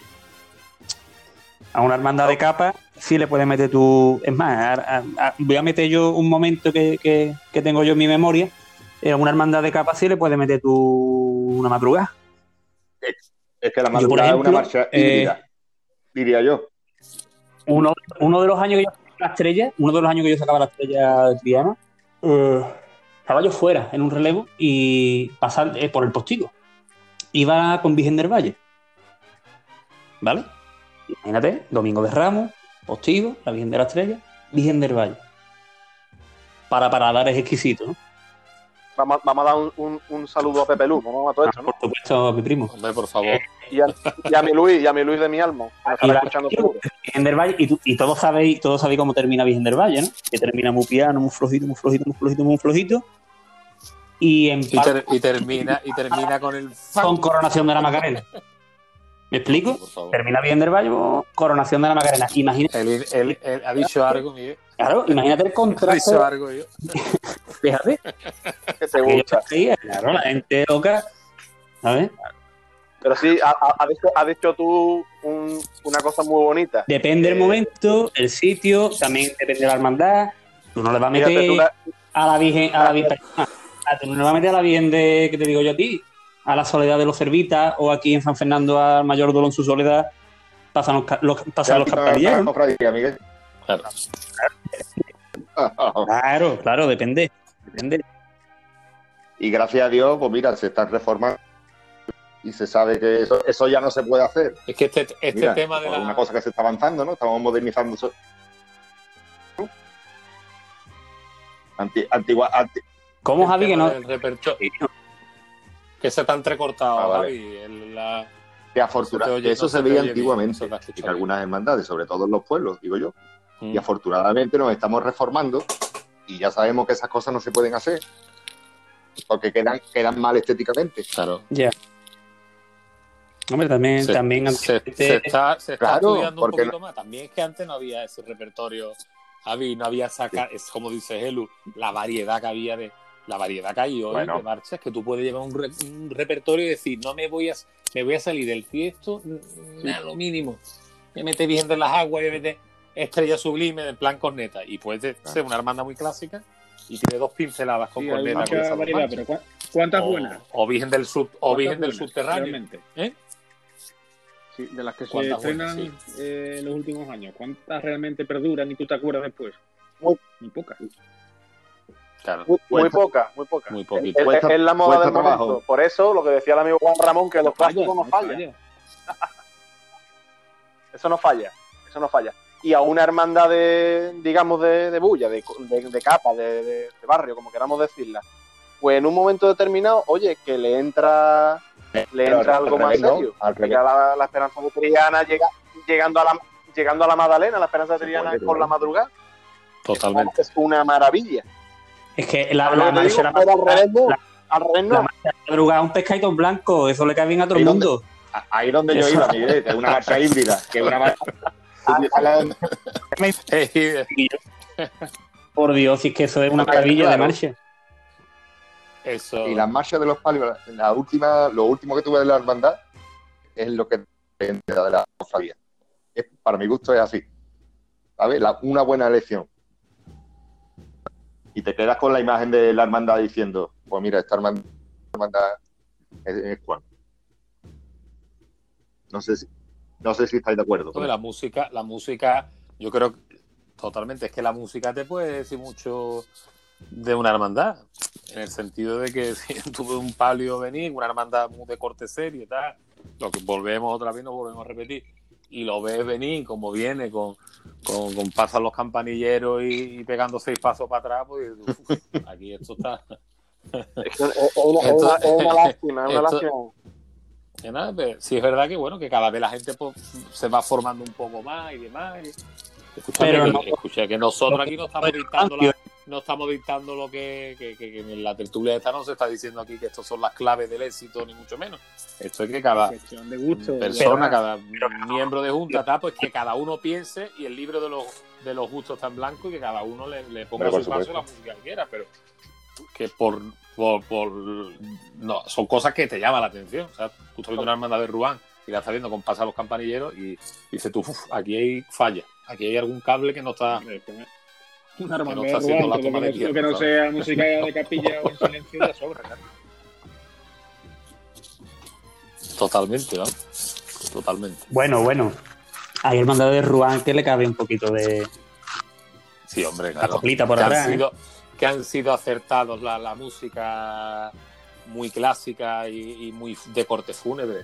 A una hermandad de capa sí le puedes meter tu... Es más, a- a- a- voy a meter yo un momento que, que- que tengo yo en mi memoria. eh, A una hermandad de capa sí le puedes meter tu una madrugada. Es que la madrugada es ejemplo, una marcha eh, diría yo. Uno, uno de los años que yo sacaba la estrella, uno de los años que yo sacaba la estrella de Triana, eh, estaba yo fuera en un relevo y pasar eh, por el postigo. Iba con Virgen del Valle. ¿Vale? Imagínate, Domingo de Ramos, postigo, la Virgen de la Estrella, Virgen del Valle. Para paradar es exquisito, ¿no? Vamos, vamos a dar un, un- un saludo a Pepe Lu, ¿no? A todo esto, ¿no? Por supuesto, a mi primo. Hombre, por favor. Y a, y a mi Luis, y a mi Luis de mi alma. que nos Y escuchando. Virgen del Valle, y, tú- y todos sabéis, todos sabéis cómo termina Virgen del Valle, ¿no? Que termina muy piano, muy flojito, muy flojito, muy flojito, muy flojito. Y en Y, ter- y termina, y termina con el con coronación de la Macarena. ¿Me explico? Termina bien del Valle, coronación de la Macarena. Imagínate, Él, él- él ha dicho algo, Miguel. Claro, imagínate el Ha contraste. algo yo. Fíjate, Que te gusta. claro, la gente loca. ¿Sabes? Pero sí, ha, ha- ha dicho, has dicho tú un- una cosa muy bonita. Depende del Eh, momento, el sitio, también depende de la hermandad. Tú no le vas a meter Fíjate tú la- a la Virgen, a la Virgen, a- tú no le vas a meter a la Virgen de, que te digo yo a ti, a la Soledad de los Cervitas, o aquí en San Fernando al Mayor Dolor en su Soledad, pasan los, los, pasan los Miguel. Claro. Claro, claro, depende. Depende. Y gracias a Dios, pues mira, se están reformando y se sabe que eso, eso ya no se puede hacer. Es que este, este Mira, tema de la. una cosa que se está avanzando, ¿no? Estamos modernizando. eso. Anti- antigua, anti- ¿Cómo, el Javi, que tema no? del repertorio, que se está entrecortado, Ah, vale. Javi. el- la- que afortuna- Se te oye- que eso no se veía antiguamente en algunas hermandades, sobre todo en los pueblos, digo yo. Mm. Y afortunadamente nos estamos reformando y ya sabemos que esas cosas no se pueden hacer porque quedan, quedan mal estéticamente. Claro. Ya. Hombre, también, Se, también se- se está, se está Claro, estudiando un poquito más. También es que antes no había ese repertorio Javi, no había saca, es como dice Helu, la variedad que había de la variedad que hay hoy Bueno. de marchas que tú puedes llevar un, re- un repertorio y decir, no me voy a me voy a salir del tiesto mm, a lo mínimo. Me mete bien de las aguas y me mete estrella sublime en plan corneta. Y puede ser una hermandad muy clásica y tiene dos pinceladas con Sí, corneta. con mucha esas dos variedad, marchas. pero ¿cu- ¿cuántas o, buenas? o Virgen del Sub, o ¿Cuántas Virgen del Subterráneo. realmente? ¿Eh? Sí, de las que se ¿Cuántas estrenan buenas? eh, en los últimos años, ¿cuántas realmente perduran y tú te acuerdas después? Muy- Muy pocas. Claro, Muy, muy Cuesta- poca, muy poca. muy Es, poquito. es- Cuesta- es la moda del momento. trabajo. Por eso, lo que decía el amigo Juan Ramón, que los clásicos no fallan. falla. Eso no falla. Eso no falla. Y a una hermandad de, digamos, de, de bulla, de, de, de capa, de, de- de barrio, como queramos decirla, pues en un momento determinado, oye, que le entra le Pero entra al algo más revés, ¿no? serio. Al revés. Ya la, la esperanza de Triana llega, llegando a la llegando a la Magdalena, la esperanza de Triana puede, con la madrugada, Totalmente. es una maravilla. Es que la, ¿Sabes la marcha la no. no. madrugada es un pescadito en blanco, eso le cae bien a todo el Ahí donde- mundo. Ahí donde yo iba, es una marcha híbrida, que es una marcha. Por Dios, si es que eso es una maravilla de marcha. Eso. Y las marchas de los palios, la última, lo último que tuve de la hermandad es lo que de la cofradía. Es- Para mi gusto es así. ¿Sabes? La- una buena elección. Y te quedas con la imagen de la hermandad diciendo, pues mira, esta hermandad, hermandad es, es Juan. No sé si, no sé si estáis de acuerdo. La música, la música, yo creo que totalmente, es que la música te puede decir mucho de una hermandad, en el sentido de que si tuve un palio venir, una hermandad muy de corte serio y tal, lo que volvemos otra vez, nos volvemos a repetir, y lo ves venir como viene, con, con, con pasan los campanilleros y, y pegando seis pasos para atrás, pues uf, aquí esto está... Es, una, es una- es una- es una lástima, es una lástima. Que nada, pero sí es verdad que bueno, que cada vez la gente pues, se va formando un poco más y demás. y- Escucha, Pero que, no- escucha, que nosotros aquí no estamos dictando la- no estamos dictando lo que, que- que- que en la tertulia esta no se está diciendo aquí que estos son las claves del éxito, ni mucho menos. Esto es que cada de gusto. persona, de- cada miembro de junta, tal, pues que cada uno piense y el libro de los, de los gustos está en blanco y que cada uno le, le ponga su paso la música que quiera, pero que por, por, por- no, son cosas que te llaman la atención. O sea, tú estás viendo una hermandad de Ruán y la estás viendo con pasa los campanilleros y dices tú, "Uf, aquí hay falla, aquí hay algún cable que no está. Una no hermandad está de haciendo Ruán, la toma de que no- lo tierra, que no ¿sabes? sea música de capilla o en silencio ya sobra, claro. Totalmente, ¿no? Totalmente. Bueno, bueno. Hay hermandad de Ruán que le cabe un poquito de Sí, hombre, la coplita por atrás. Que han sido acertados la, la música muy clásica y, y muy de corte fúnebre.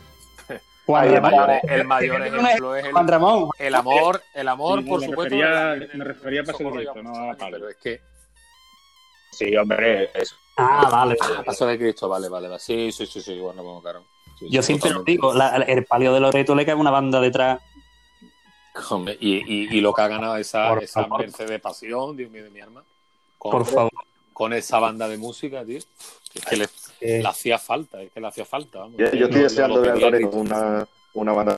Juan El mayor, el mayor ejemplo es el, Juan Ramón. el amor, el amor, Sí, por me supuesto. refería- el- me refería a Paso de Cristo, no a Pablo. es que Sí, hombre, eso. Ah, vale. Ah, Paso de Cristo, vale, vale, vale. Sí, sí, sí, sí, bueno, bueno, claro. Sí, Yo sí, siempre lo digo, la- el palio de Loreto le cae una banda detrás. Hombre, Y, y, y lo que ha ganado esa, Por esa. Mercedes Pasión, Dios mío de mi alma, con, Por favor. con esa banda de música, tío. Es que le, Eh, le hacía falta, es que le hacía falta. Vamos. Yo, estoy deseando ver grito. una, una banda.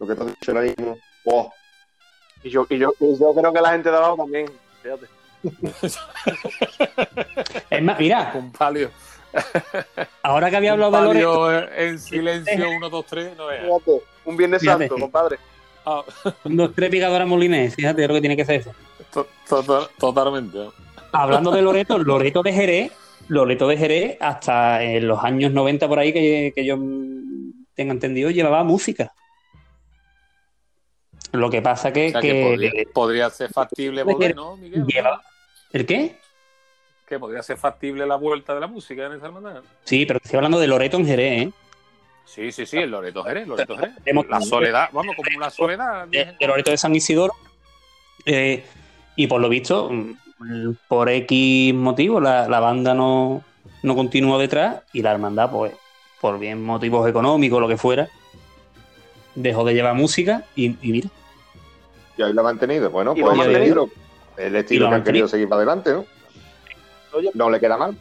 Lo que te has dicho ahora mismo. ¡Oh! Y yo, y, yo, y yo creo que la gente de abajo también. Fíjate. es más, mira, Un palio, ahora que había hablado de en silencio, uno, dos, tres, no es. Fíjate. Un Viernes Fíjate. Santo, compadre. Ah, un, dos, tres picadoras molinés, fíjate lo que tiene que ser eso. To- to- totalmente. Hablando de Loreto, Loreto de Jerez, Loreto de Jerez, hasta en los años 90 por ahí que, que yo tenga entendido, llevaba música. Lo que pasa que, O sea, que que podría, podría ser factible volver, ¿no, Miguel? lleva- ¿El qué? Que podría ser factible la vuelta de la música en esa hermandad. Sí, pero estoy hablando de Loreto en Jerez, ¿eh? Sí, sí, sí, el Loreto Jerez, Loreto Jerez. La soledad, vamos, como una soledad. de, de Loreto de San Isidoro. Eh, y por lo visto, mm, por X motivo, la, la banda no, no continuó detrás y la hermandad, pues, por bien motivos económicos lo que fuera, dejó de llevar música y, y mira, Y ahí lo ha mantenido. Bueno, pues el mantenido. estilo, el Y estilo lo que ha han querido seguir para adelante, ¿no? No le queda mal.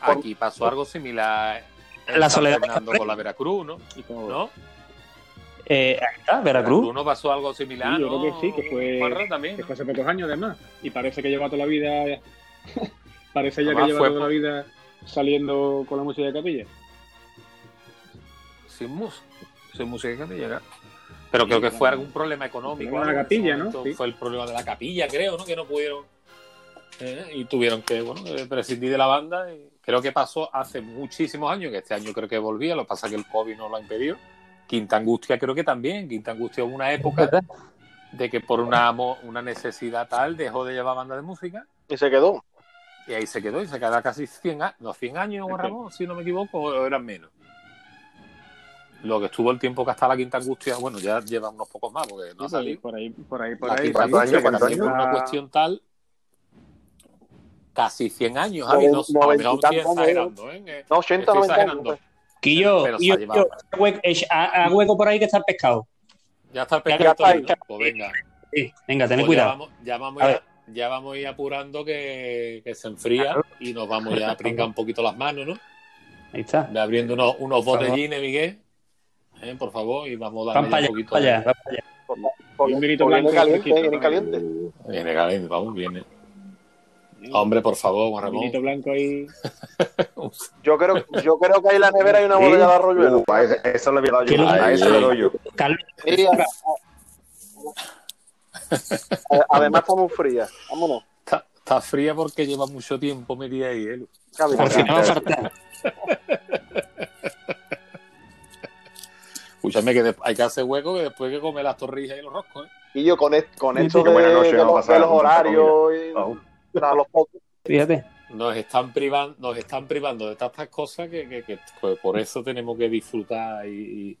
Aquí pasó algo similar. La soledad con la Veracruz, ¿no? ¿No? Eh, ahí está, Veracruz. ¿Uno pasó algo similar? Sí, yo creo que sí, que fue, también, que ¿no? fue hace pocos años además. Y parece que lleva toda la vida. parece ya Además que lleva fue toda la vida saliendo con la música de capilla. Sin música. Sin música que llega. Pero creo que fue algún problema económico. Problema de la capilla, ¿no? Sí. Fue el problema de la capilla, creo, ¿no? Que no pudieron. eh, y tuvieron que, bueno, eh, prescindir de la banda. Y creo que pasó hace muchísimos años, que este año creo que volvía. Lo que pasa es que el COVID no lo ha impedido. Quinta Angustia creo que también. Quinta Angustia hubo una época de que por una, una necesidad tal dejó de llevar banda de música. Y se quedó. Y ahí se quedó y se quedó casi 100 años, no, 100 años, Juan Ramón, si no me equivoco, o eran menos. Lo que estuvo el tiempo que hasta la quinta angustia, bueno, ya lleva unos pocos más, porque no ha Sí, por ahí, salido. por ahí, por ahí, por La ahí. quinta por por años? una cuestión tal, casi 100 años, Javi, no, Noventa- a lo mejor noventa y estoy tantos años. exagerando, ¿eh? Eh, No, 80, Estoy 90 años. exagerando. Quillo, Pero echa- ha- ha hueco por ahí que está el pescado. Ya está el Ya pescado está ahí. listo. Pues venga, Sí, venga, tened pues ya cuidado. vamos, ya vamos A a, ya vamos a ir apurando que, que se enfría y nos vamos ya a pringar un poquito las manos, ¿no? Ahí está. Ve abriendo unos, unos Por botellines, Miguel, ¿eh? por favor, y vamos a darle ya allá, un poquito allá, allá. Porque- Y un vinito blanco viene caliente, viene caliente. Viene caliente, vamos, viene. Hombre, por favor, Juan Ramón. Vinito blanco ahí. Yo creo, yo creo que ahí en la nevera hay una botella de arroyuelo. Uh, a ese- eso le voy a dar ¿Qué yo. A eso le doy yo. Carlos, Sí, Además está muy fría. Vámonos. Está, está fría porque lleva mucho tiempo metida ahí, ¿eh? Cabe, al final va a faltar. Escúchame que hay que hacer hueco que después hay que comer las torrijas y los roscos, ¿eh? Y yo con, con esto de, buena noche de a los, de los horarios y. la- los podcasts, Fíjate. Nos están privando, nos están privando de tantas cosas que, que- que, pues, por eso tenemos que disfrutar y,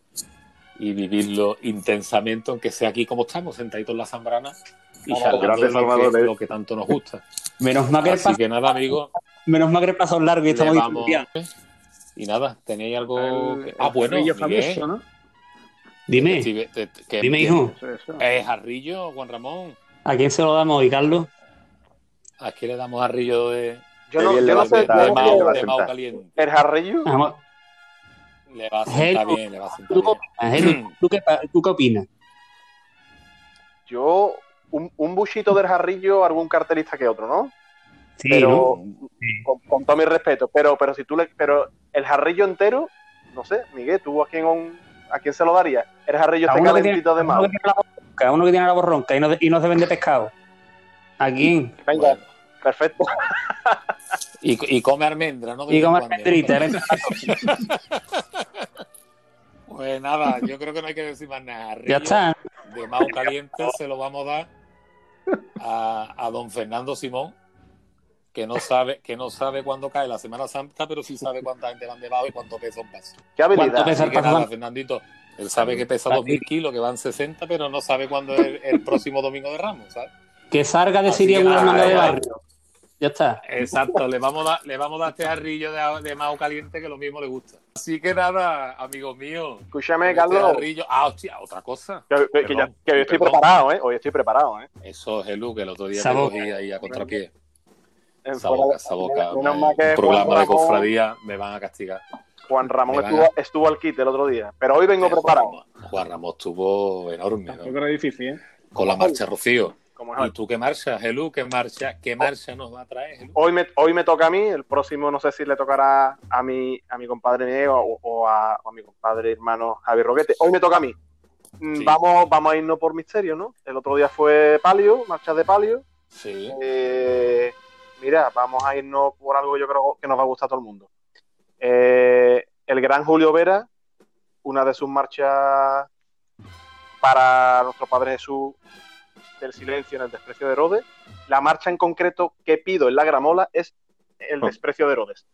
y- y vivirlo intensamente, aunque sea aquí como estamos, sentaditos en la zambrana y charlando lo que, Salvador. lo que tanto nos gusta. Menos mal que Así paso, que nada, amigos, menos mal que el paso largo y estamos vamos- discutiendo. Y nada, ¿tenéis algo? El- que- el Ah, bueno, jarrillo Miguel, famoso, ¿no? Dime, que- dime, que- hijo. ¿Es Jarrillo, Juan Ramón? ¿a quién se lo damos hoy, Carlos? ¿A quién le damos Jarrillo de, Yo no, yo no sé, de Mao, de Mao sentar. Caliente? el jarrillo. Vamos, Le va a sentar bien, le va a sentar ¿Tú qué bien. opinas, Helu? ¿Tú qué, pa- ¿Tú qué opinas? Yo, un, un buchito del jarrillo, algún cartelista que otro, ¿no? Sí, pero ¿no? con, con todo mi respeto, pero, pero si tú le, pero el jarrillo entero, no sé, Miguel, ¿tú a quién, a quién se lo darías? El jarrillo este que calentito de tiene, Mao. uno que tiene la borronca, a uno que tiene la borronca y no, y no se vende pescado. ¿A quién? Venga, Bueno. perfecto. Y, y come almendra, ¿no? De Y cuando. almendrita, ¿eh? Pues nada, yo creo que no hay que decir más nada. Ya está. De Mao Caliente se lo vamos a dar a, a don Fernando Simón, que no sabe que no sabe cuándo cae la Semana Santa, pero sí sabe cuánta gente van debajo y cuánto pesa un paso. Qué habilidad. ¿Cuánto pesa? Así que nada, Fernandito, él sabe que pesa 2.000 kilos, que van 60, pero no sabe cuándo es el, el próximo domingo de Ramos, ¿sabes? Que salga de Siria una hermana de barrio. Ya está. Exacto, le vamos a dar, le vamos a dar este jarrillo de, de Mao Caliente que lo mismo le gusta. Así que nada, amigos míos. Escúchame, este Carlos, jarrillo- Ah, hostia, otra cosa. que, que- que ya- que hoy estoy perdón. preparado, ¿eh? Hoy estoy preparado, ¿eh? Eso es Elu, que el otro día te cogí ahí a contrapié. En Esa fuera boca, de- esa boca. menos me- mal que un programa de Ramón- cofradía me van a castigar. Juan Ramón estuvo, al kit el otro día, pero hoy vengo Eh, preparado. Juan, Juan Ramos estuvo enorme, ¿no? Era difícil, ¿eh? Con la marcha Rocío. ¿Y tú qué marcha, Elu? ¿Qué marcha, qué marcha nos va a traer? Hoy me, hoy me toca a mí, el próximo no sé si le tocará a mi, a mi compadre Miguel o, o a, o a mi compadre hermano Javi Roquete. Hoy me toca a mí. Mm, Sí. Vamos, vamos a irnos por misterio, ¿no? El otro día fue Palio, marcha de Palio. Sí. Eh, mira, vamos a irnos por algo que yo creo que nos va a gustar a todo el mundo. Eh, el gran Julio Vera, una de sus marchas para nuestro Padre Jesús del silencio en el desprecio de Herodes. La marcha en concreto que pido en la gramola es el Oh. desprecio de Herodes.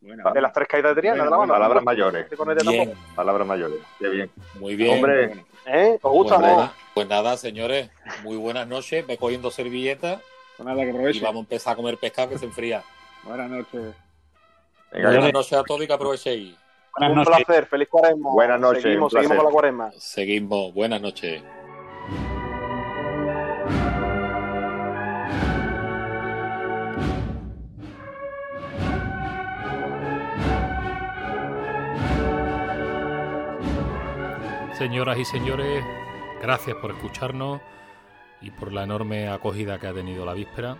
Bueno, De las tres caídas de Triana, de la Bueno, palabras mayores. Bien. Palabras mayores. Qué bien. muy bien. Hombre. ¿Eh? ¿Os Pues gusta? no? nada, pues nada, señores, muy buenas noches. Ve cogiendo servilletas Pues nada, que y aproveche. vamos a empezar a comer pescado que se enfría. Buenas noches. Venga, Buenas noches a todos y que aprovechéis. Buenas Un noches. placer, feliz cuaresma. Buenas noches, Seguimos, seguimos con la cuaresma. Seguimos. Buenas noches. Señoras y señores, gracias por escucharnos y por la enorme acogida que ha tenido la víspera.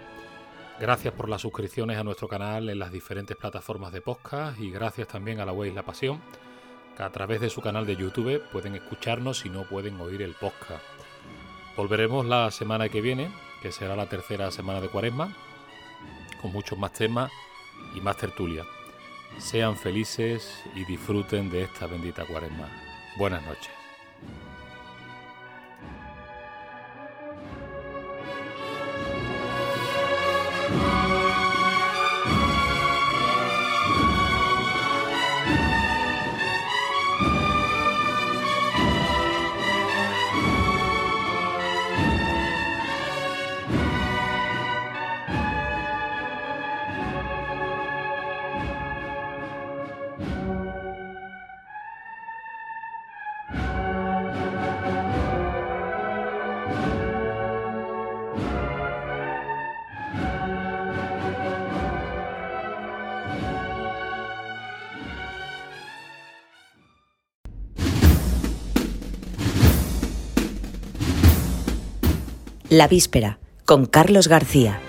Gracias por las suscripciones a nuestro canal en las diferentes plataformas de podcast y gracias también a la web La Pasión, que a través de su canal de YouTube pueden escucharnos y no pueden oír el podcast. Volveremos la semana que viene, que será la tercera semana de Cuaresma, con muchos más temas y más tertulia. Sean felices y disfruten de esta bendita Cuaresma. Buenas noches. La Víspera, con Carlos García.